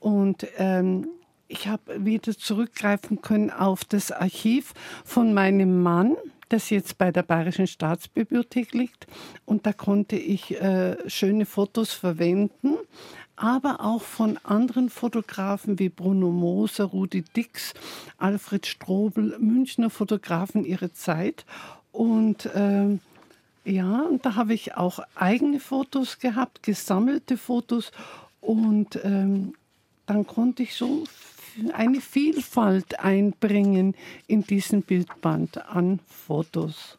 Und ähm, ich habe wieder zurückgreifen können auf das Archiv von meinem Mann, das jetzt bei der Bayerischen Staatsbibliothek liegt. Und da konnte ich äh, schöne Fotos verwenden aber auch von anderen Fotografen wie Bruno Moser, Rudi Dix, Alfred Strobel, Münchner Fotografen ihrer Zeit. Und ähm, ja, und da habe ich auch eigene Fotos gehabt, gesammelte Fotos. Und ähm, dann konnte ich so eine Vielfalt einbringen in diesen Bildband an Fotos.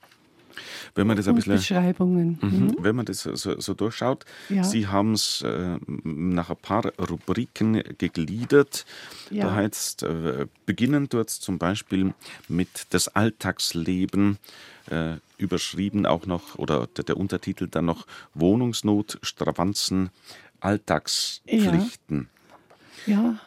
Wenn man das ein bisschen, Beschreibungen. Mhm. mhm. Wenn man das so, so durchschaut, ja. Sie haben es äh, nach ein paar Rubriken gegliedert. Ja. Da heißt, äh, beginnen dort zum Beispiel mit das Alltagsleben, äh, überschrieben auch noch, oder der, der, Untertitel dann noch Wohnungsnot, Stravanzen, Alltagspflichten. ja. ja.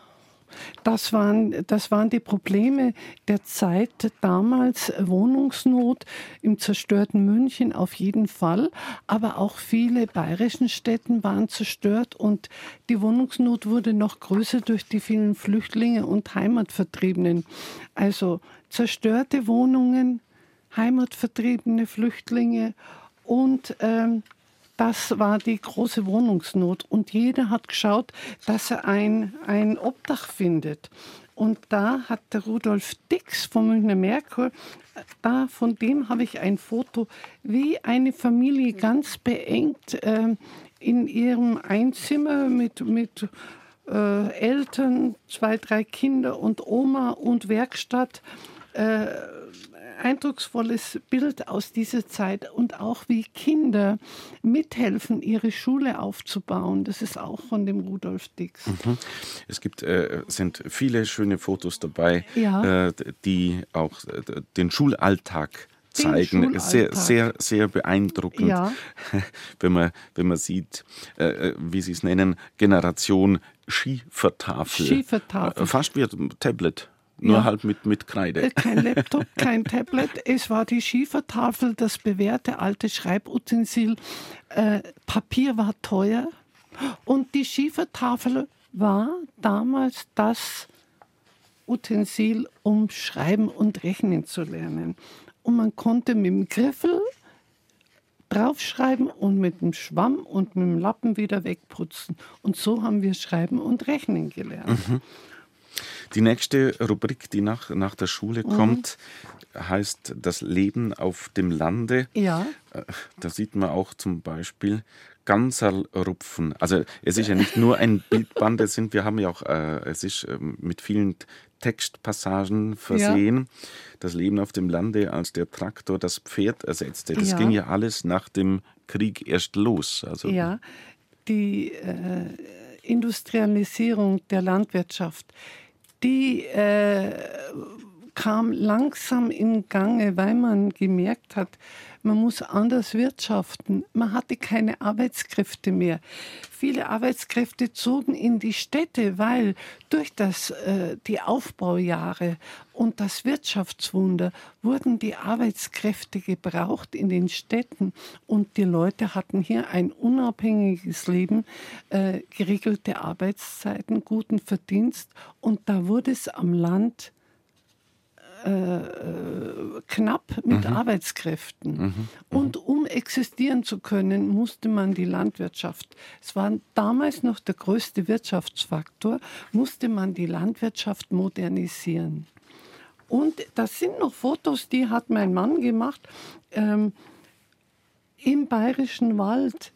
Das waren, das waren die Probleme der Zeit damals. Wohnungsnot im zerstörten München auf jeden Fall, aber auch viele bayerischen Städten waren zerstört und die Wohnungsnot wurde noch größer durch die vielen Flüchtlinge und Heimatvertriebenen. Also zerstörte Wohnungen, Heimatvertriebene, Flüchtlinge und ähm, das war die große Wohnungsnot. Und jeder hat geschaut, dass er ein, ein Obdach findet. Und da hat der Rudolf Dix vom Münchner Merkur, da von dem habe ich ein Foto, wie eine Familie ganz beengt äh, in ihrem Einzimmer mit, mit äh, Eltern, zwei, drei Kinder und Oma und Werkstatt. Äh, eindrucksvolles Bild aus dieser Zeit und auch wie Kinder mithelfen, ihre Schule aufzubauen. Das ist auch von dem Rudolf Dix. Mhm. Es gibt, äh, sind viele schöne Fotos dabei, ja. äh, die auch äh, den Schulalltag zeigen. Sehr, sehr, sehr beeindruckend, ja. <laughs> wenn, man, wenn man sieht, äh, äh wie Sie es nennen, Generation Schiefertafel. Schiefertafel. Äh, fast wie ein Tablet. Nur ja. halt mit, mit Kreide. Äh, kein <laughs> Laptop, kein Tablet. Es war die Schiefertafel, das bewährte alte Schreibutensil. Äh, Papier war teuer. Und die Schiefertafel war damals das Utensil, um schreiben und rechnen zu lernen. Und man konnte mit dem Griffel draufschreiben und mit dem Schwamm und mit dem Lappen wieder wegputzen. Und so haben wir Schreiben und Rechnen gelernt. Mhm. Die nächste Rubrik, die nach, nach der Schule mhm. kommt, heißt Das Leben auf dem Lande. Ja. Äh, da sieht man auch zum Beispiel Ganserl-Rupfen. Also es ist ja nicht nur ein Bildband, es sind, wir haben ja auch, äh, es ist äh, mit vielen Textpassagen versehen. Ja. Das Leben auf dem Lande, als der Traktor das Pferd ersetzte. Das ja. ging ja alles nach dem Krieg erst los. Also ja, die äh, Industrialisierung der Landwirtschaft, die äh, kam langsam in Gange, weil man gemerkt hat, man muss anders wirtschaften. Man hatte keine Arbeitskräfte mehr. Viele Arbeitskräfte zogen in die Städte, weil durch das, äh, die Aufbaujahre und das Wirtschaftswunder wurden die Arbeitskräfte gebraucht in den Städten und die Leute hatten hier ein unabhängiges Leben, äh, geregelte Arbeitszeiten, guten Verdienst und da wurde es am Land äh, knapp mit mhm. Arbeitskräften. Mhm. Mhm. Und um existieren zu können, musste man die Landwirtschaft, es war damals noch der größte Wirtschaftsfaktor, musste man die Landwirtschaft modernisieren. Und das sind noch Fotos, die hat mein Mann gemacht. Ähm, Im bayerischen Wald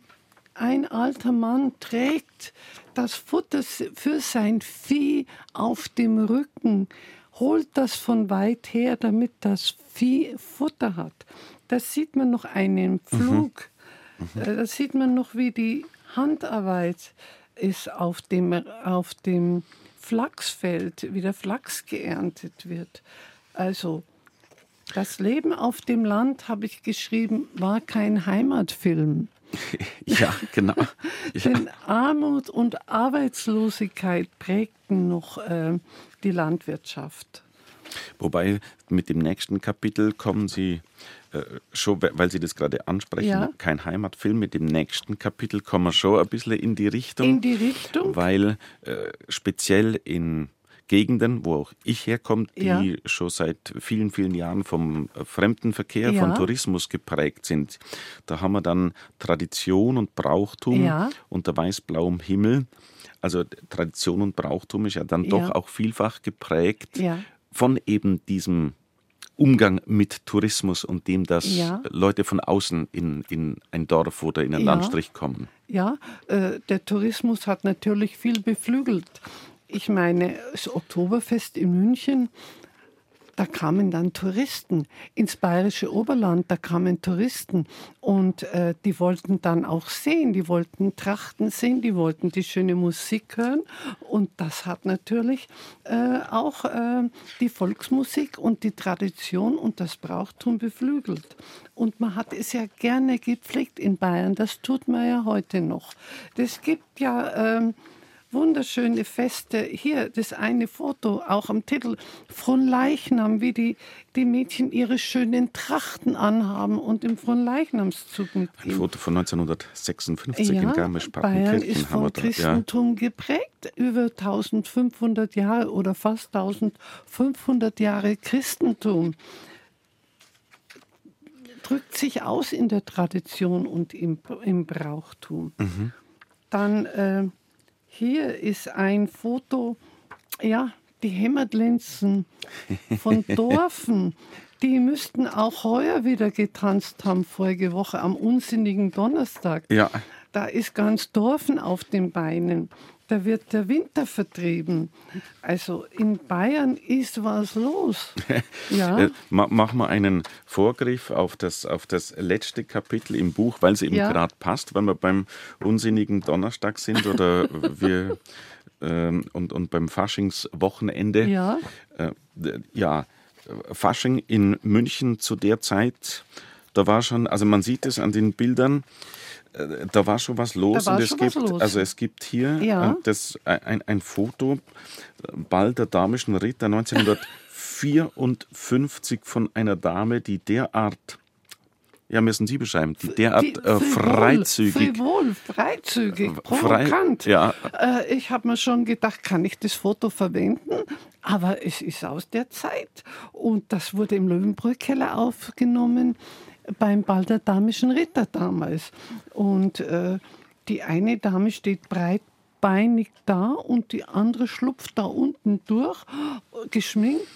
ein alter Mann trägt das Futter für sein Vieh auf dem Rücken holt das von weit her, damit das Vieh Futter hat. Da sieht man noch einen Pflug. Mhm. Mhm. Da sieht man noch, wie die Handarbeit ist auf dem, auf dem Flachsfeld, wie der Flachs geerntet wird. Also das Leben auf dem Land, habe ich geschrieben, war kein Heimatfilm. <laughs> ja, genau. Ja. Denn Armut und Arbeitslosigkeit prägten noch äh, die Landwirtschaft. Wobei mit dem nächsten Kapitel kommen Sie äh, schon, weil Sie das gerade ansprechen, ja. kein Heimatfilm, mit dem nächsten Kapitel kommen wir schon ein bisschen in die Richtung. In die Richtung? Weil äh, speziell in Gegenden, wo auch ich herkomme, die ja. schon seit vielen, vielen Jahren vom Fremdenverkehr, ja. vom Tourismus geprägt sind. Da haben wir dann Tradition und Brauchtum ja. unter weiß-blauem Himmel. Also Tradition und Brauchtum ist ja dann doch auch vielfach geprägt von eben diesem Umgang mit Tourismus und dem, dass ja. Leute von außen in, in ein Dorf oder in einen ja. Landstrich kommen. Ja, äh, der Tourismus hat natürlich viel beflügelt. Ich meine, das Oktoberfest in München, da kamen dann Touristen ins bayerische Oberland, da kamen Touristen und äh, die wollten dann auch sehen, die wollten Trachten sehen, die wollten die schöne Musik hören und das hat natürlich äh, auch äh, die Volksmusik und die Tradition und das Brauchtum beflügelt. Und man hat es ja gerne gepflegt in Bayern, das tut man ja heute noch. Es gibt ja ähm, wunderschöne Feste. Hier das eine Foto, auch am Titel, von Leichnam, wie die, die Mädchen ihre schönen Trachten anhaben und im Fronleichnamszug mitgehen. Ein Foto von 1956 ja, in Garmisch-Partenkirchen. Bayern ist vom Christentum ja. geprägt. Über 1500 Jahre oder fast 1500 Jahre Christentum drückt sich aus in der Tradition und im, im Brauchtum. Mhm. Dann äh, hier ist ein Foto, ja, die Hämmertlinsen von <laughs> Dorfen. Die müssten auch heuer wieder getanzt haben, vorige Woche am unsinnigen Donnerstag. Ja. Da ist ganz Dorfen auf den Beinen. Da wird der Winter vertrieben. Also in Bayern ist was los. <laughs> ja. Äh, Machen wir einen Vorgriff auf das, auf das letzte Kapitel im Buch, weil es eben ja. gerade passt, weil wir beim unsinnigen Donnerstag sind oder <laughs> wir ähm, und, und beim Faschingswochenende. Ja. Äh, ja, Fasching in München zu der Zeit, da war schon, also man sieht es an den Bildern, da war schon was los. und es gibt. Also es gibt hier ja. Äh, das, ein, ein Foto, Ball der damischen Ritter 1954 von einer Dame, die derart ja, müssen Sie beschreiben. Die derart die, äh, freizügig. Frivol, freizügig, provokant. Frei, ja. Äh, ich habe mir schon gedacht, kann ich das Foto verwenden? Aber es ist aus der Zeit. Und das wurde im Löwenbrückkeller aufgenommen beim Ball der damischen Ritter damals. Und äh, die eine Dame steht breit breitbeinig da und die andere schlupft da unten durch, geschminkt.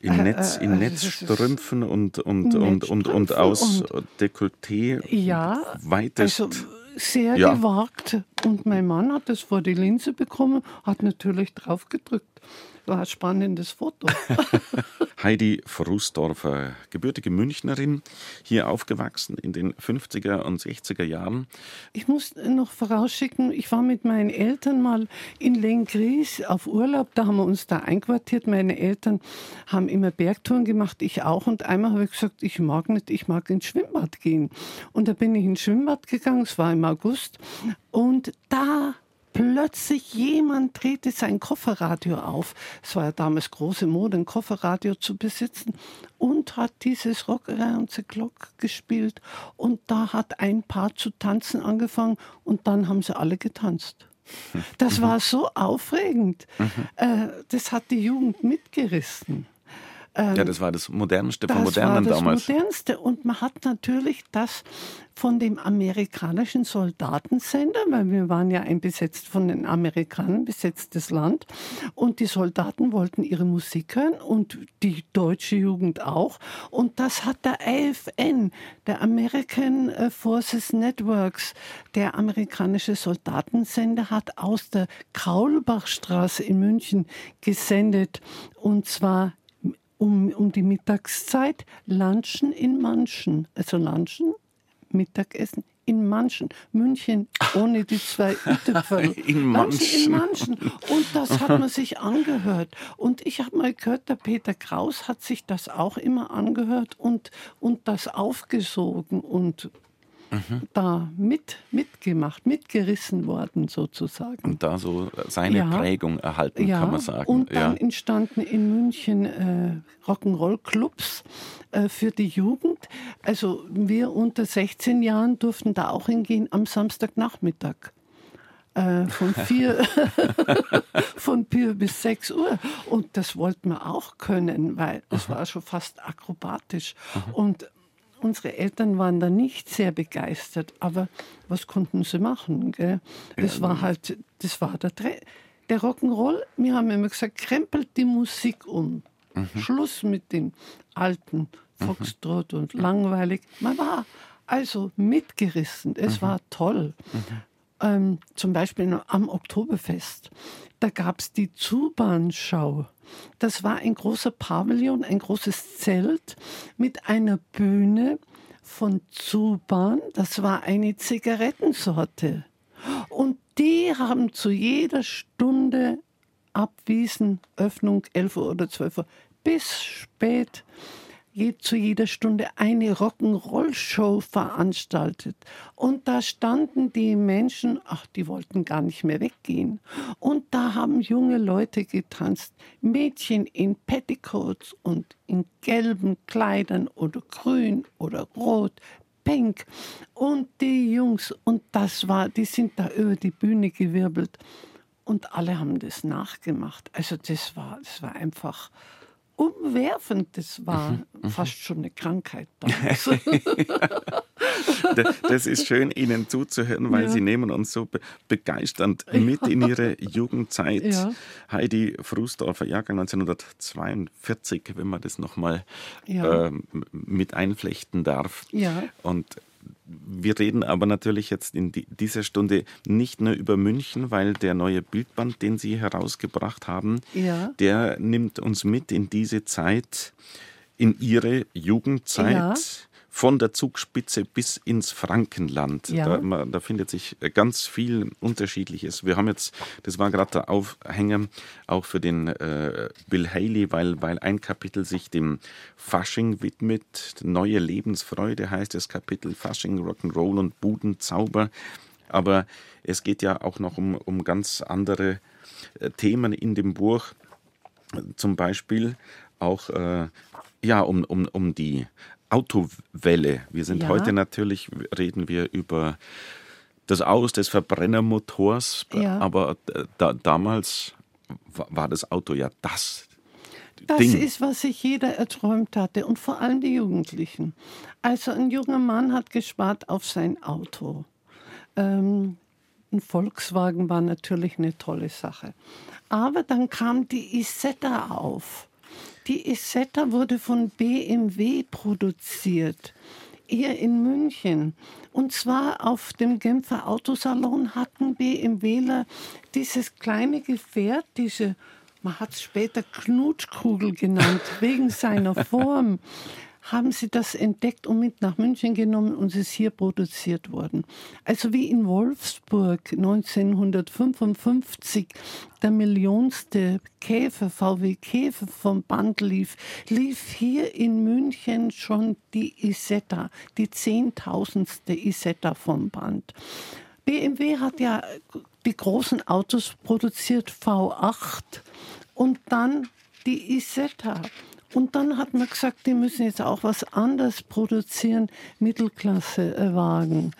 In, äh, Netz, in äh, Netzstrümpfen und, und, und, und, und aus und, Dekolleté. Ja, weitest. Also sehr ja. gewagt. Und mein Mann hat das vor die Linse bekommen, hat natürlich drauf gedrückt. War ein spannendes Foto. <laughs> Heidi Frusdorfer, gebürtige Münchnerin, hier aufgewachsen in den 50er und 60er Jahren. Ich muss noch vorausschicken, ich war mit meinen Eltern mal in Lengries auf Urlaub, da haben wir uns da einquartiert. Meine Eltern haben immer Bergtouren gemacht, ich auch. Und einmal habe ich gesagt, ich mag nicht, ich mag ins Schwimmbad gehen. Und da bin ich ins Schwimmbad gegangen, es war im August. Und da plötzlich jemand drehte sein Kofferradio auf. Es war ja damals große Mode, ein Kofferradio zu besitzen und hat dieses Rock Around the Clock gespielt. Und da hat ein Paar zu tanzen angefangen und dann haben sie alle getanzt. Das war so aufregend. Mhm. Äh, das hat die Jugend mitgerissen. Ähm, ja, das war das Modernste vom Modernen damals. Das war das Modernste. Und man hat natürlich das von dem amerikanischen Soldatensender, weil wir waren ja ein besetzt von den Amerikanern besetztes Land und die Soldaten wollten ihre Musik hören und die deutsche Jugend auch und das hat der AFN, der American äh, Forces Networks, der amerikanische Soldatensender hat aus der Kaulbachstraße in München gesendet und zwar um, um die Mittagszeit Lunchen in Manchen. Also Lunchen, Mittagessen in Manchen. München ohne die zwei <laughs> Ütepfel. in Manchen. in Manchen. Und das hat man sich angehört. Und ich habe mal gehört, der Peter Kraus hat sich das auch immer angehört und, und das aufgesogen und mhm. da mit, mitgemacht, mitgerissen worden sozusagen. Und da so seine ja. Prägung erhalten, ja. kann man sagen. Und dann ja. entstanden in München äh, Rock'n'Roll-Clubs äh, für die Jugend. Also wir unter 16 Jahren durften da auch hingehen am Samstagnachmittag äh, von <laughs> vier, <laughs> von vier bis sechs Uhr. Und das wollten wir auch können, weil es war schon fast akrobatisch. Mhm. Und unsere Eltern waren da nicht sehr begeistert, aber was konnten sie machen? Gell? Das war halt, das war der, der Rock'n'Roll. Wir haben immer gesagt, krempelt die Musik um. Mhm. Schluss mit dem alten Foxtrot mhm. und langweilig. Man war also mitgerissen. Es mhm. war toll. Ähm, zum Beispiel am Oktoberfest. Da gab es die Zubahnschau. Das war ein großer Pavillon, ein großes Zelt mit einer Bühne von Zuban. Das war eine Zigarettensorte. Und die haben zu jeder Stunde abwiesen, Öffnung 11 Uhr oder 12 Uhr, bis spät zu jeder Stunde eine Rock'n'Roll-Show veranstaltet. Und da standen die Menschen, ach, die wollten gar nicht mehr weggehen. Und da haben junge Leute getanzt, Mädchen in Petticoats und in gelben Kleidern oder grün oder rot, pink. Und die Jungs, und das war, die sind da über die Bühne gewirbelt. Und alle haben das nachgemacht. Also das war, das war einfach umwerfend. Das war mhm, mhm. fast schon eine Krankheit. <laughs> das ist schön, Ihnen zuzuhören, weil ja. Sie nehmen uns so begeisternd mit in Ihre Jugendzeit. Ja. Heidi Frusdorfer, Jahrgang 1942, wenn man das nochmal ja. äh, mit einflechten darf. Ja. Und wir reden aber natürlich jetzt in dieser Stunde nicht nur über München, weil der neue Bildband, den Sie herausgebracht haben, ja. der nimmt uns mit in diese Zeit, in Ihre Jugendzeit. Ja von der Zugspitze bis ins Frankenland. Ja. Da, da, findet sich ganz viel Unterschiedliches. Wir haben jetzt, das war gerade der Aufhänger auch für den äh, Bill Haley, weil, weil ein Kapitel sich dem Fasching widmet. Neue Lebensfreude heißt das Kapitel Fasching, Rock'n'Roll und Budenzauber. Aber es geht ja auch noch um, um ganz andere äh, Themen in dem Buch. Zum Beispiel auch äh, ja, um, um, um die Autowelle. Wir sind ja. heute natürlich, reden wir über das Aus des Verbrennermotors, ja. aber da, damals war das Auto ja das. Das Ding. ist, was sich jeder erträumt hatte und vor allem die Jugendlichen. Also ein junger Mann hat gespart auf sein Auto. Ähm, ein Volkswagen war natürlich eine tolle Sache. Aber dann kam die Isetta auf. Die Isetta wurde von BMW produziert, eher in München. Und zwar auf dem Genfer Autosalon hatten BMWler dieses kleine Gefährt, diese, man hat es später Knutschkugel genannt, <laughs> wegen seiner Form haben sie das entdeckt und mit nach München genommen und es ist hier produziert worden. Also wie in Wolfsburg 1955 der millionste Käfer, VW Käfer vom Band lief, lief hier in München schon die Isetta, die zehntausendste Isetta vom Band. BMW hat ja die großen Autos produziert, V8 und dann die Isetta. Und dann hat man gesagt, die müssen jetzt auch was anderes produzieren, Mittelklassewagen,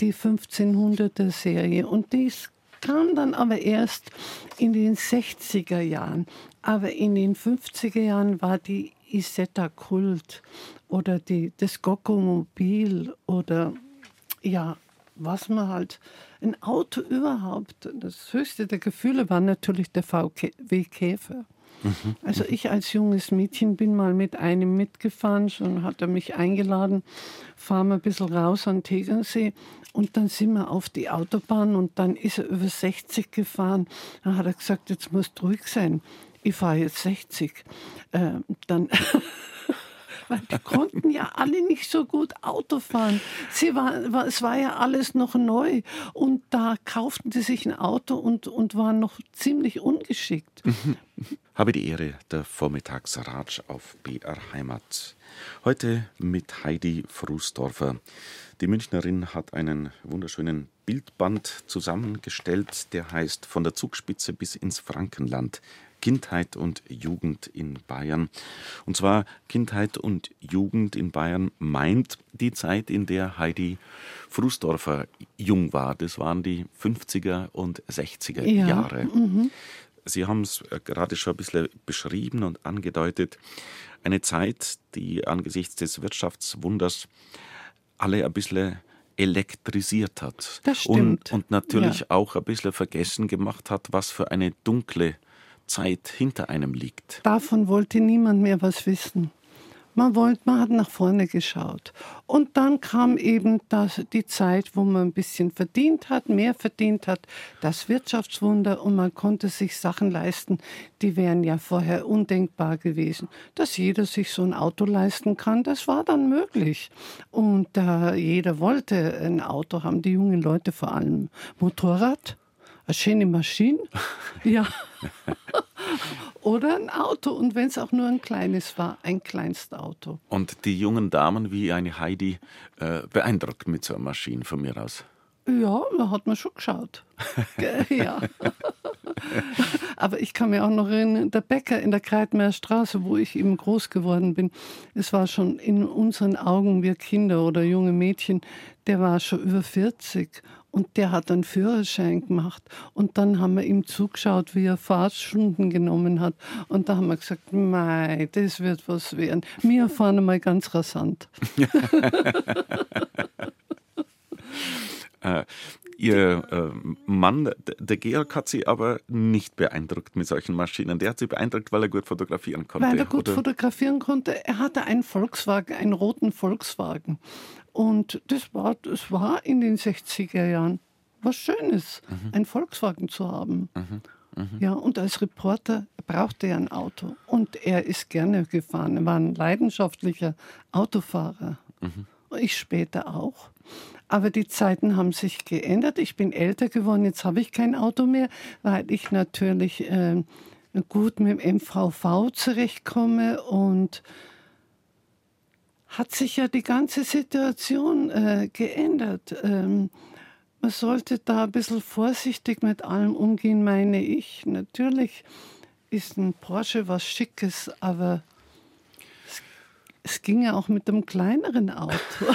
die 1500er Serie. Und dies kam dann aber erst in den 60er Jahren. Aber in den 50er Jahren war die Isetta Kult oder die, das Gokomobil oder ja, was man halt, ein Auto überhaupt. Das höchste der Gefühle war natürlich der VW Käfer. Mhm. Also ich als junges Mädchen bin mal mit einem mitgefahren, schon hat er mich eingeladen, fahren wir ein bisschen raus an Tegernsee und dann sind wir auf die Autobahn und dann ist er über 60 gefahren. Dann hat er gesagt, jetzt musst du ruhig sein. Ich fahre jetzt 60. Äh, dann <laughs> weil die konnten ja alle nicht so gut Auto fahren. Sie war, es war ja alles noch neu und da kauften sie sich ein Auto und, und waren noch ziemlich ungeschickt. Habe die Ehre, der Vormittagsratsch auf BR Heimat. Heute mit Heidi Frusdorfer. Die Münchnerin hat einen wunderschönen Bildband zusammengestellt, der heißt Von der Zugspitze bis ins Frankenland. Kindheit und Jugend in Bayern. Und zwar Kindheit und Jugend in Bayern meint die Zeit, in der Heidi Frusdorfer jung war. Das waren die 50er und 60er ja. Jahre. Mhm. Sie haben es äh, gerade schon ein bisschen beschrieben und angedeutet. Eine Zeit, die angesichts des Wirtschaftswunders alle ein bisschen elektrisiert hat. Das stimmt. Und, und natürlich ja. auch ein bisschen vergessen gemacht hat, was für eine dunkle Zeit hinter einem liegt. Davon wollte niemand mehr was wissen. Man, wollte, man hat nach vorne geschaut. Und dann kam eben das, die Zeit, wo man ein bisschen verdient hat, mehr verdient hat, das Wirtschaftswunder und man konnte sich Sachen leisten, die wären ja vorher undenkbar gewesen. Dass jeder sich so ein Auto leisten kann, das war dann möglich. Und äh, jeder wollte ein Auto haben, die jungen Leute vor allem. Motorrad, eine schöne Maschine, <laughs> ja. <laughs> Oder ein Auto und wenn es auch nur ein kleines war, ein Kleinstauto. Und die jungen Damen wie eine Heidi äh, beeindruckt mit so einer Maschine von mir aus. Ja, da hat man schon geschaut. <laughs> ja. Aber ich kann mir auch noch erinnern, der Bäcker in der Kreitmeier Straße, wo ich eben groß geworden bin, es war schon in unseren Augen, wir Kinder oder junge Mädchen, der war schon über 40 und der hat einen Führerschein gemacht. Und dann haben wir ihm zugeschaut, wie er Fahrstunden genommen hat. Und da haben wir gesagt, mei, das wird was werden. Wir fahren einmal ganz rasant. <laughs> ihr äh, Mann, der Georg, hat sie aber nicht beeindruckt mit solchen Maschinen. Der hat sie beeindruckt, weil er gut fotografieren konnte. Weil er gut oder? fotografieren konnte. Er hatte einen Volkswagen, einen roten Volkswagen. Und das war, das war in den 60er Jahren was Schönes, mhm. ein Volkswagen zu haben. Mhm. Mhm. Ja, und als Reporter brauchte er ein Auto. Und er ist gerne gefahren. Er war ein leidenschaftlicher Autofahrer. Mhm. Ich später auch. Aber die Zeiten haben sich geändert. Ich bin älter geworden. Jetzt habe ich kein Auto mehr, weil ich natürlich äh, gut mit dem MVV zurechtkomme und hat sich ja die ganze Situation äh, geändert. Ähm, man sollte da ein bisschen vorsichtig mit allem umgehen, meine ich. Natürlich ist ein Porsche was Schickes, aber es ging ja auch mit einem kleineren Auto. <laughs>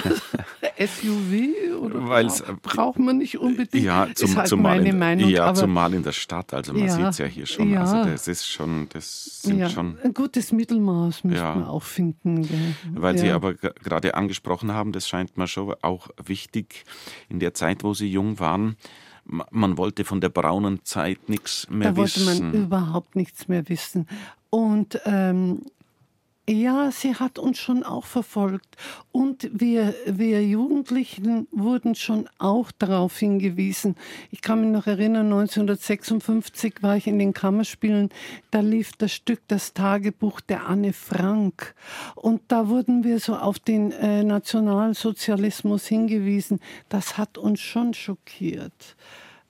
SUV oder Weil's, äh, braucht man nicht unbedingt. Ja, zum, halt zumal, in, Meinung, ja zumal in der Stadt. Also man ja, sieht es ja hier schon. Ja, also das ist schon, das sind ja, schon. Ein gutes Mittelmaß müsste man auch finden. Gell? Weil Sie aber gerade angesprochen haben, das scheint mir schon auch wichtig in der Zeit, wo Sie jung waren man wollte von der braunen Zeit nichts mehr wissen. Da wollte man überhaupt nichts mehr wissen. Und ähm, ja, sie hat uns schon auch verfolgt. Und wir, wir Jugendlichen wurden schon auch darauf hingewiesen. Ich kann mich noch erinnern, 1956 war ich in den Kammerspielen. Da lief das Stück Das Tagebuch der Anne Frank. Und da wurden wir so auf den äh, Nationalsozialismus hingewiesen. Das hat uns schon schockiert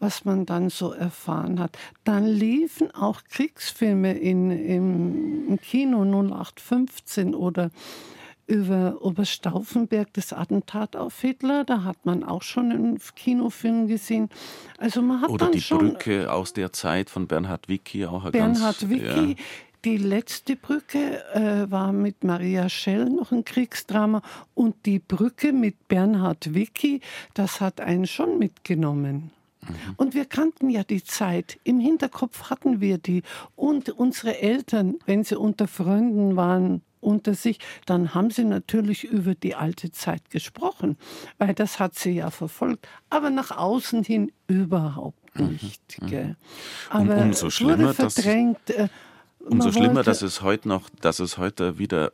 was man dann so erfahren hat. Dann liefen auch Kriegsfilme in, im, Kino 0815 oder über Oberstauffenberg, das Attentat auf Hitler. Da hat man auch schon einen Kinofilm gesehen. Also man hat Oder dann die schon Brücke aus der Zeit von Bernhard Wicki auch Bernhard ganz, Wicki. Ja. Die letzte Brücke äh, war mit Maria Schell noch ein Kriegsdrama und die Brücke mit Bernhard Wicki, das hat einen schon mitgenommen. Und wir kannten ja die Zeit. Im Hinterkopf hatten wir die. Und unsere Eltern, wenn sie unter Freunden waren, unter sich, dann haben sie natürlich über die alte Zeit gesprochen, weil das hat sie ja verfolgt. Aber nach außen hin überhaupt mhm. nicht. Mhm. Aber um, umso schlimmer, wurde verdrängt. Äh, umso schlimmer, dass es heute noch, dass es heute wieder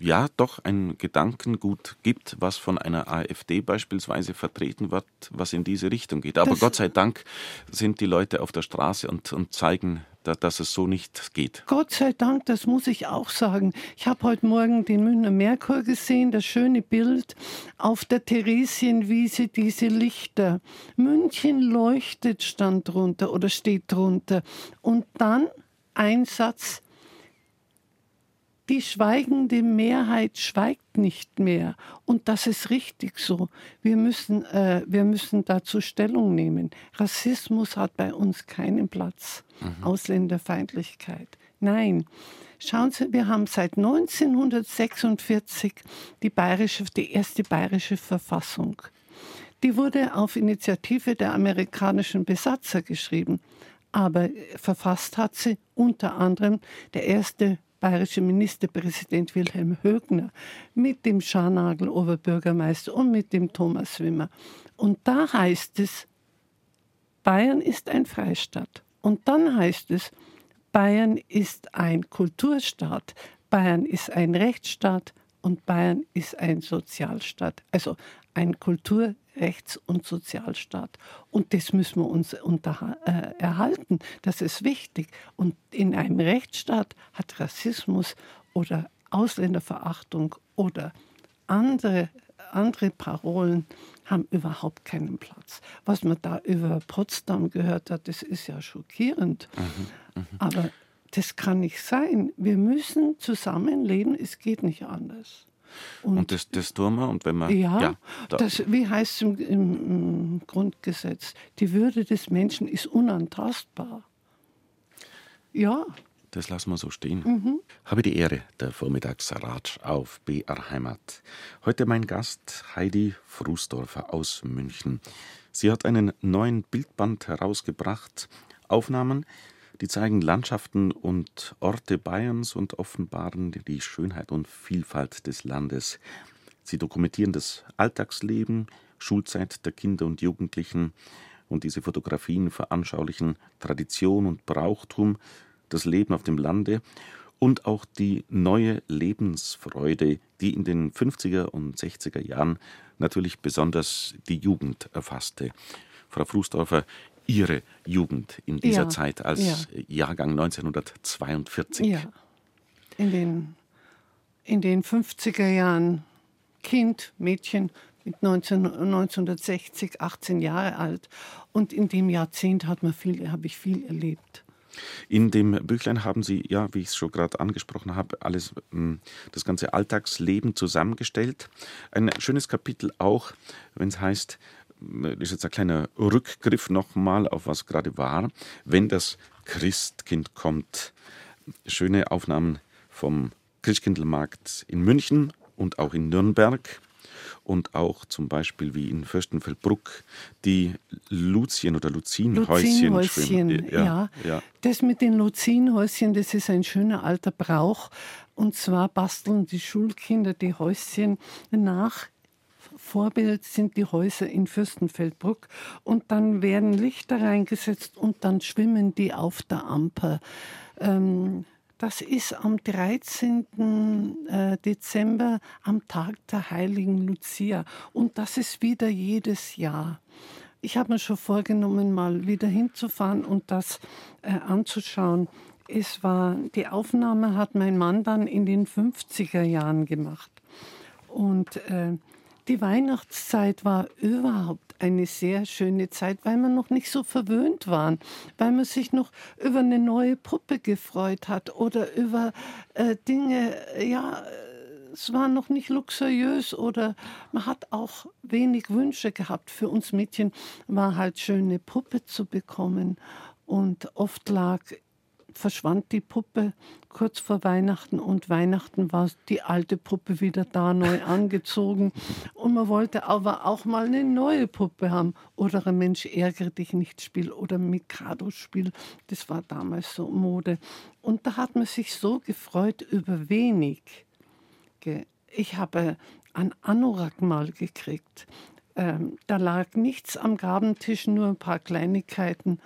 ja doch ein Gedankengut gibt, was von einer AfD beispielsweise vertreten wird, was in diese Richtung geht. Aber das Gott sei Dank sind die Leute auf der Straße und, und zeigen, da, dass es so nicht geht. Gott sei Dank, das muss ich auch sagen. Ich habe heute Morgen den Münchner Merkur gesehen, das schöne Bild auf der Theresienwiese, diese Lichter. München leuchtet stand drunter oder steht drunter. Und dann ein Satz, die schweigende Mehrheit schweigt nicht mehr. Und das ist richtig so. Wir müssen, äh, wir müssen dazu Stellung nehmen. Rassismus hat bei uns keinen Platz. Mhm. Ausländerfeindlichkeit. Nein. Schauen Sie, wir haben seit 1946 die, bayerische, die erste bayerische Verfassung. Die wurde auf Initiative der amerikanischen Besatzer geschrieben. Aber verfasst hat sie unter anderem der erste bayerische Ministerpräsident Wilhelm Högner mit dem Scharnagel Oberbürgermeister und mit dem Thomas Wimmer. Und da heißt es, Bayern ist ein Freistaat. Und dann heißt es, Bayern ist ein Kulturstaat, Bayern ist ein Rechtsstaat und Bayern ist ein Sozialstaat. Also ein Kultur, Rechts- und Sozialstaat. Und das müssen wir uns äh, erhalten. Das ist wichtig. Und in einem Rechtsstaat hat Rassismus oder Ausländerverachtung oder andere, andere Parolen haben überhaupt keinen Platz. Was man da über Potsdam gehört hat, das ist ja schockierend. Mhm, mh. Aber das kann nicht sein. Wir müssen zusammenleben, es geht nicht anders. Und, und das, das tun wir. Und wenn man, ja, ja das, wie heißt es im, im, Grundgesetz? Die Würde des Menschen ist unantastbar. Ja. Das lassen wir so stehen. Mhm. Habe die Ehre, der Vormittagsratsch auf BR Heimat. Heute mein Gast Heidi Frusdorfer aus München. Sie hat einen neuen Bildband herausgebracht. Aufnahmen, die zeigen Landschaften und Orte Bayerns und offenbaren die Schönheit und Vielfalt des Landes. Sie dokumentieren das Alltagsleben, Schulzeit der Kinder und Jugendlichen und diese Fotografien veranschaulichen Tradition und Brauchtum, das Leben auf dem Lande und auch die neue Lebensfreude, die in den 50er und 60er Jahren natürlich besonders die Jugend erfasste. Frau Frusdorfer, Ihre Jugend in dieser ja, Zeit als ja. Jahrgang 1942? Ja, in den, in den 50er Jahren Kind, Mädchen mit 19, 1960, 18 Jahre alt. Und in dem Jahrzehnt hat man viel, habe ich viel erlebt. In dem Büchlein haben Sie, ja, wie ich es schon gerade angesprochen habe, alles, hm, das ganze Alltagsleben zusammengestellt. Ein schönes Kapitel auch, wenn es heißt, ist jetzt ein kleiner Rückgriff nochmal auf was gerade war. Wenn das Christkind kommt, schöne Aufnahmen vom Christkindlmarkt in München und auch in Nürnberg und auch zum Beispiel wie in Fürstenfeldbruck die Luzien- oder Luzinhäuschen. Luzinhäuschen, ja, ja. ja. Das mit den Luzinhäuschen, das ist ein schöner alter Brauch. Und zwar basteln die Schulkinder die Häuschen nach Vorbild sind die Häuser in Fürstenfeldbruck und dann werden Lichter reingesetzt und dann schwimmen die auf der Amper. Ähm, das ist am 13. Äh, Dezember, am Tag der heiligen Lucia. Und das ist wieder jedes Jahr. Ich habe mir schon vorgenommen, mal wieder hinzufahren und das äh, anzuschauen. Es war, die Aufnahme hat mein Mann dann in den 50er Jahren gemacht. Und äh, die Weihnachtszeit war überhaupt eine sehr schöne Zeit, weil wir noch nicht so verwöhnt waren, weil man sich noch über eine neue Puppe gefreut hat oder über äh, Dinge, ja, es war noch nicht luxuriös oder man hat auch wenig Wünsche gehabt. Für uns Mädchen war halt schön eine Puppe zu bekommen und oft lag verschwand die Puppe kurz vor Weihnachten und Weihnachten war die alte Puppe wieder da, neu <laughs> angezogen. Und man wollte aber auch mal eine neue Puppe haben. Oder ein Mensch ärgere dich nicht Spiel oder Mikado-Spiel. Das war damals so Mode. Und da hat man sich so gefreut über wenig. Ich habe ein Anorak mal gekriegt. Ähm, da lag nichts am Gabentisch, nur ein paar Kleinigkeiten.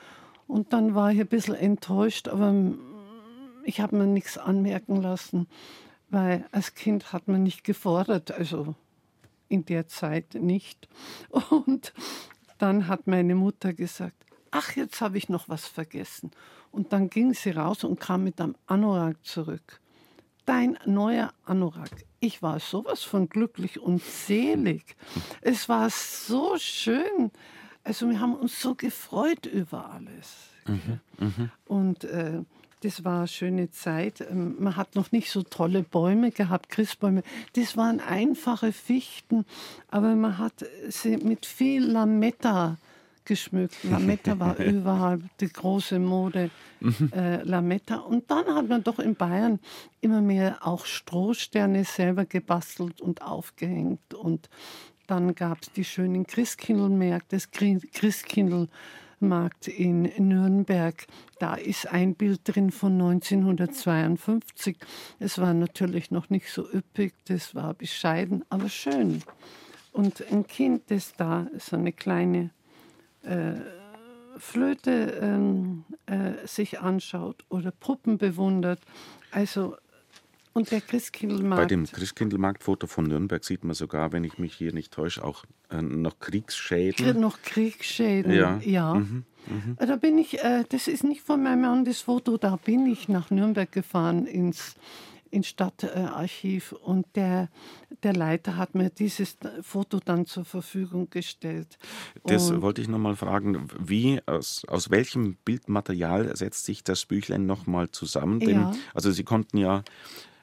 Und dann war ich ein bisschen enttäuscht, aber ich habe mir nichts anmerken lassen, weil als Kind hat man nicht gefordert, also in der Zeit nicht. <laughs> Und dann hat meine Mutter gesagt, ach, jetzt habe ich noch was vergessen. Und dann ging sie raus und kam mit einem Anorak zurück. Dein neuer Anorak. Ich war sowas von glücklich und selig. Es war so schön. Also wir haben uns so gefreut über alles. Mhm, mh. Und äh, das war eine schöne Zeit. Ähm, man hat noch nicht so tolle Bäume gehabt, Christbäume. Das waren einfache Fichten, aber man hat sie mit viel Lametta geschmückt. Lametta war <laughs> überall die große Mode, mhm. äh, Lametta. Und dann hat man doch in Bayern immer mehr auch Strohsterne selber gebastelt und aufgehängt. Und dann gab es die schönen Christkindlmärkte, das Christkindlmarkt in Nürnberg. Da ist ein Bild drin von 1952. Es war natürlich noch nicht so üppig, das war bescheiden, aber schön. Und ein Kind, das da so eine kleine äh, Flöte ähm, äh, sich anschaut oder Puppen bewundert. Also und der Christkindlmarkt. Bei dem Christkindlmarktfoto von Nürnberg sieht man sogar, wenn ich mich hier nicht täusche, auch äh, noch Kriegsschäden. Noch Kriegsschäden, ja. ja. Mhm, mh. Da bin ich, äh, das ist nicht von meinem Mann das Foto, da bin ich nach Nürnberg gefahren ins ins Stadtarchiv und der, der Leiter hat mir dieses Foto dann zur Verfügung gestellt. Das und wollte ich nochmal fragen, wie, aus, aus welchem Bildmaterial setzt sich das Büchlein nochmal zusammen? Denn, ja. Also Sie konnten ja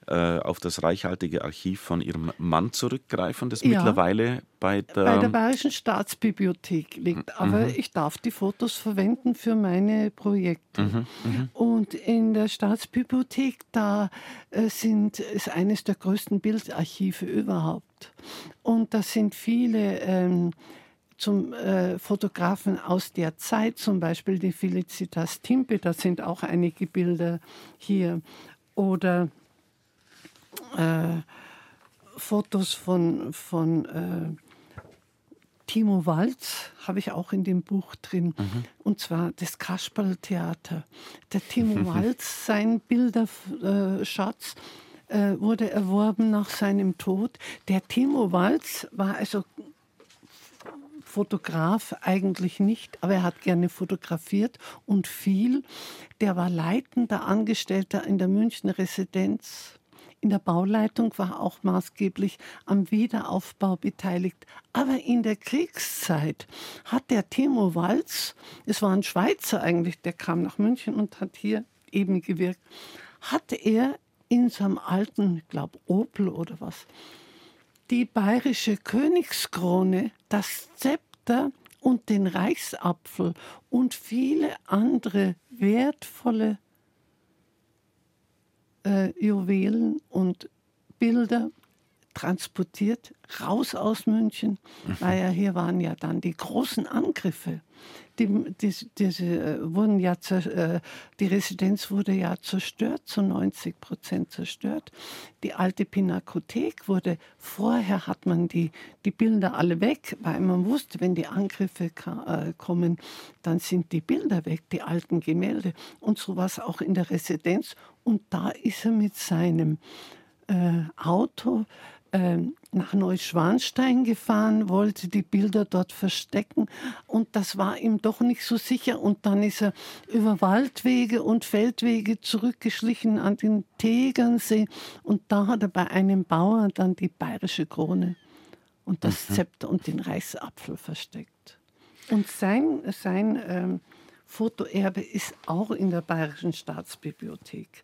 äh, auf das reichhaltige Archiv von ihrem Mann zurückgreifen, das ja, mittlerweile bei der, bei der Bayerischen Staatsbibliothek liegt. Aber mhm. ich darf die Fotos verwenden für meine Projekte. Mhm, mhm. Und in der Staatsbibliothek, da äh, sind, ist eines der größten Bildarchive überhaupt. Und da sind viele ähm, zum äh, Fotografen aus der Zeit, zum Beispiel die Felicitas Timpe, da sind auch einige Bilder hier. Oder äh, Fotos von, von äh, Timo Walz habe ich auch in dem Buch drin. Mhm. Und zwar das Kasperltheater. Der Timo <laughs> Walz, sein Bilderschatz äh, wurde erworben nach seinem Tod. Der Timo Walz war also Fotograf eigentlich nicht, aber er hat gerne fotografiert und viel. Der war leitender Angestellter in der Münchner Residenz in der Bauleitung war auch maßgeblich am Wiederaufbau beteiligt. Aber in der Kriegszeit hat der Timo Walz, es war ein Schweizer eigentlich, der kam nach München und hat hier eben gewirkt, hat er in seinem alten, ich glaube Opel oder was, die bayerische Königskrone, das Zepter und den Reichsapfel und viele andere wertvolle äh, Juwelen und Bilder transportiert, raus aus München, mhm. weil ja hier waren ja dann die großen Angriffe. Die, die, diese äh, wurden ja äh, die Residenz wurde ja zerstört, zu 90 Prozent zerstört. Die alte Pinakothek wurde, vorher hat man die, die Bilder alle weg, weil man wusste, wenn die Angriffe äh, kommen, dann sind die Bilder weg, die alten Gemälde. Und so war es auch in der Residenz. Und da ist er mit seinem äh, Auto nach Neuschwanstein gefahren, wollte die Bilder dort verstecken und das war ihm doch nicht so sicher und dann ist er über Waldwege und Feldwege zurückgeschlichen an den Tegernsee und da hat er bei einem Bauer dann die bayerische Krone und das mhm. Zepter und den Reichsapfel versteckt. Und sein, sein ähm, Fotoerbe ist auch in der Bayerischen Staatsbibliothek.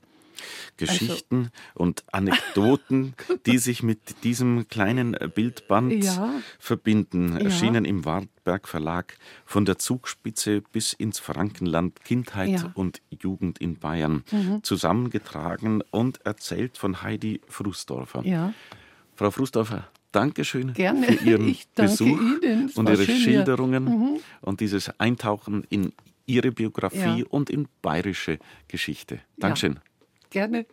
Geschichten also. und Anekdoten, die <laughs> sich mit diesem kleinen Bildband ja. verbinden, ja. erschienen im Wartberg Verlag von der Zugspitze bis ins Frankenland Kindheit ja. und Jugend in Bayern, mhm. zusammengetragen und erzählt von Heidi Frusdorfer. Frau Frusdorfer, Dankeschön Gerne. für Ihren <laughs> Besuch und Ihre Schilderungen mhm. und dieses Eintauchen in Ihre Biografie und in bayerische Geschichte. Dankeschön. Gerne.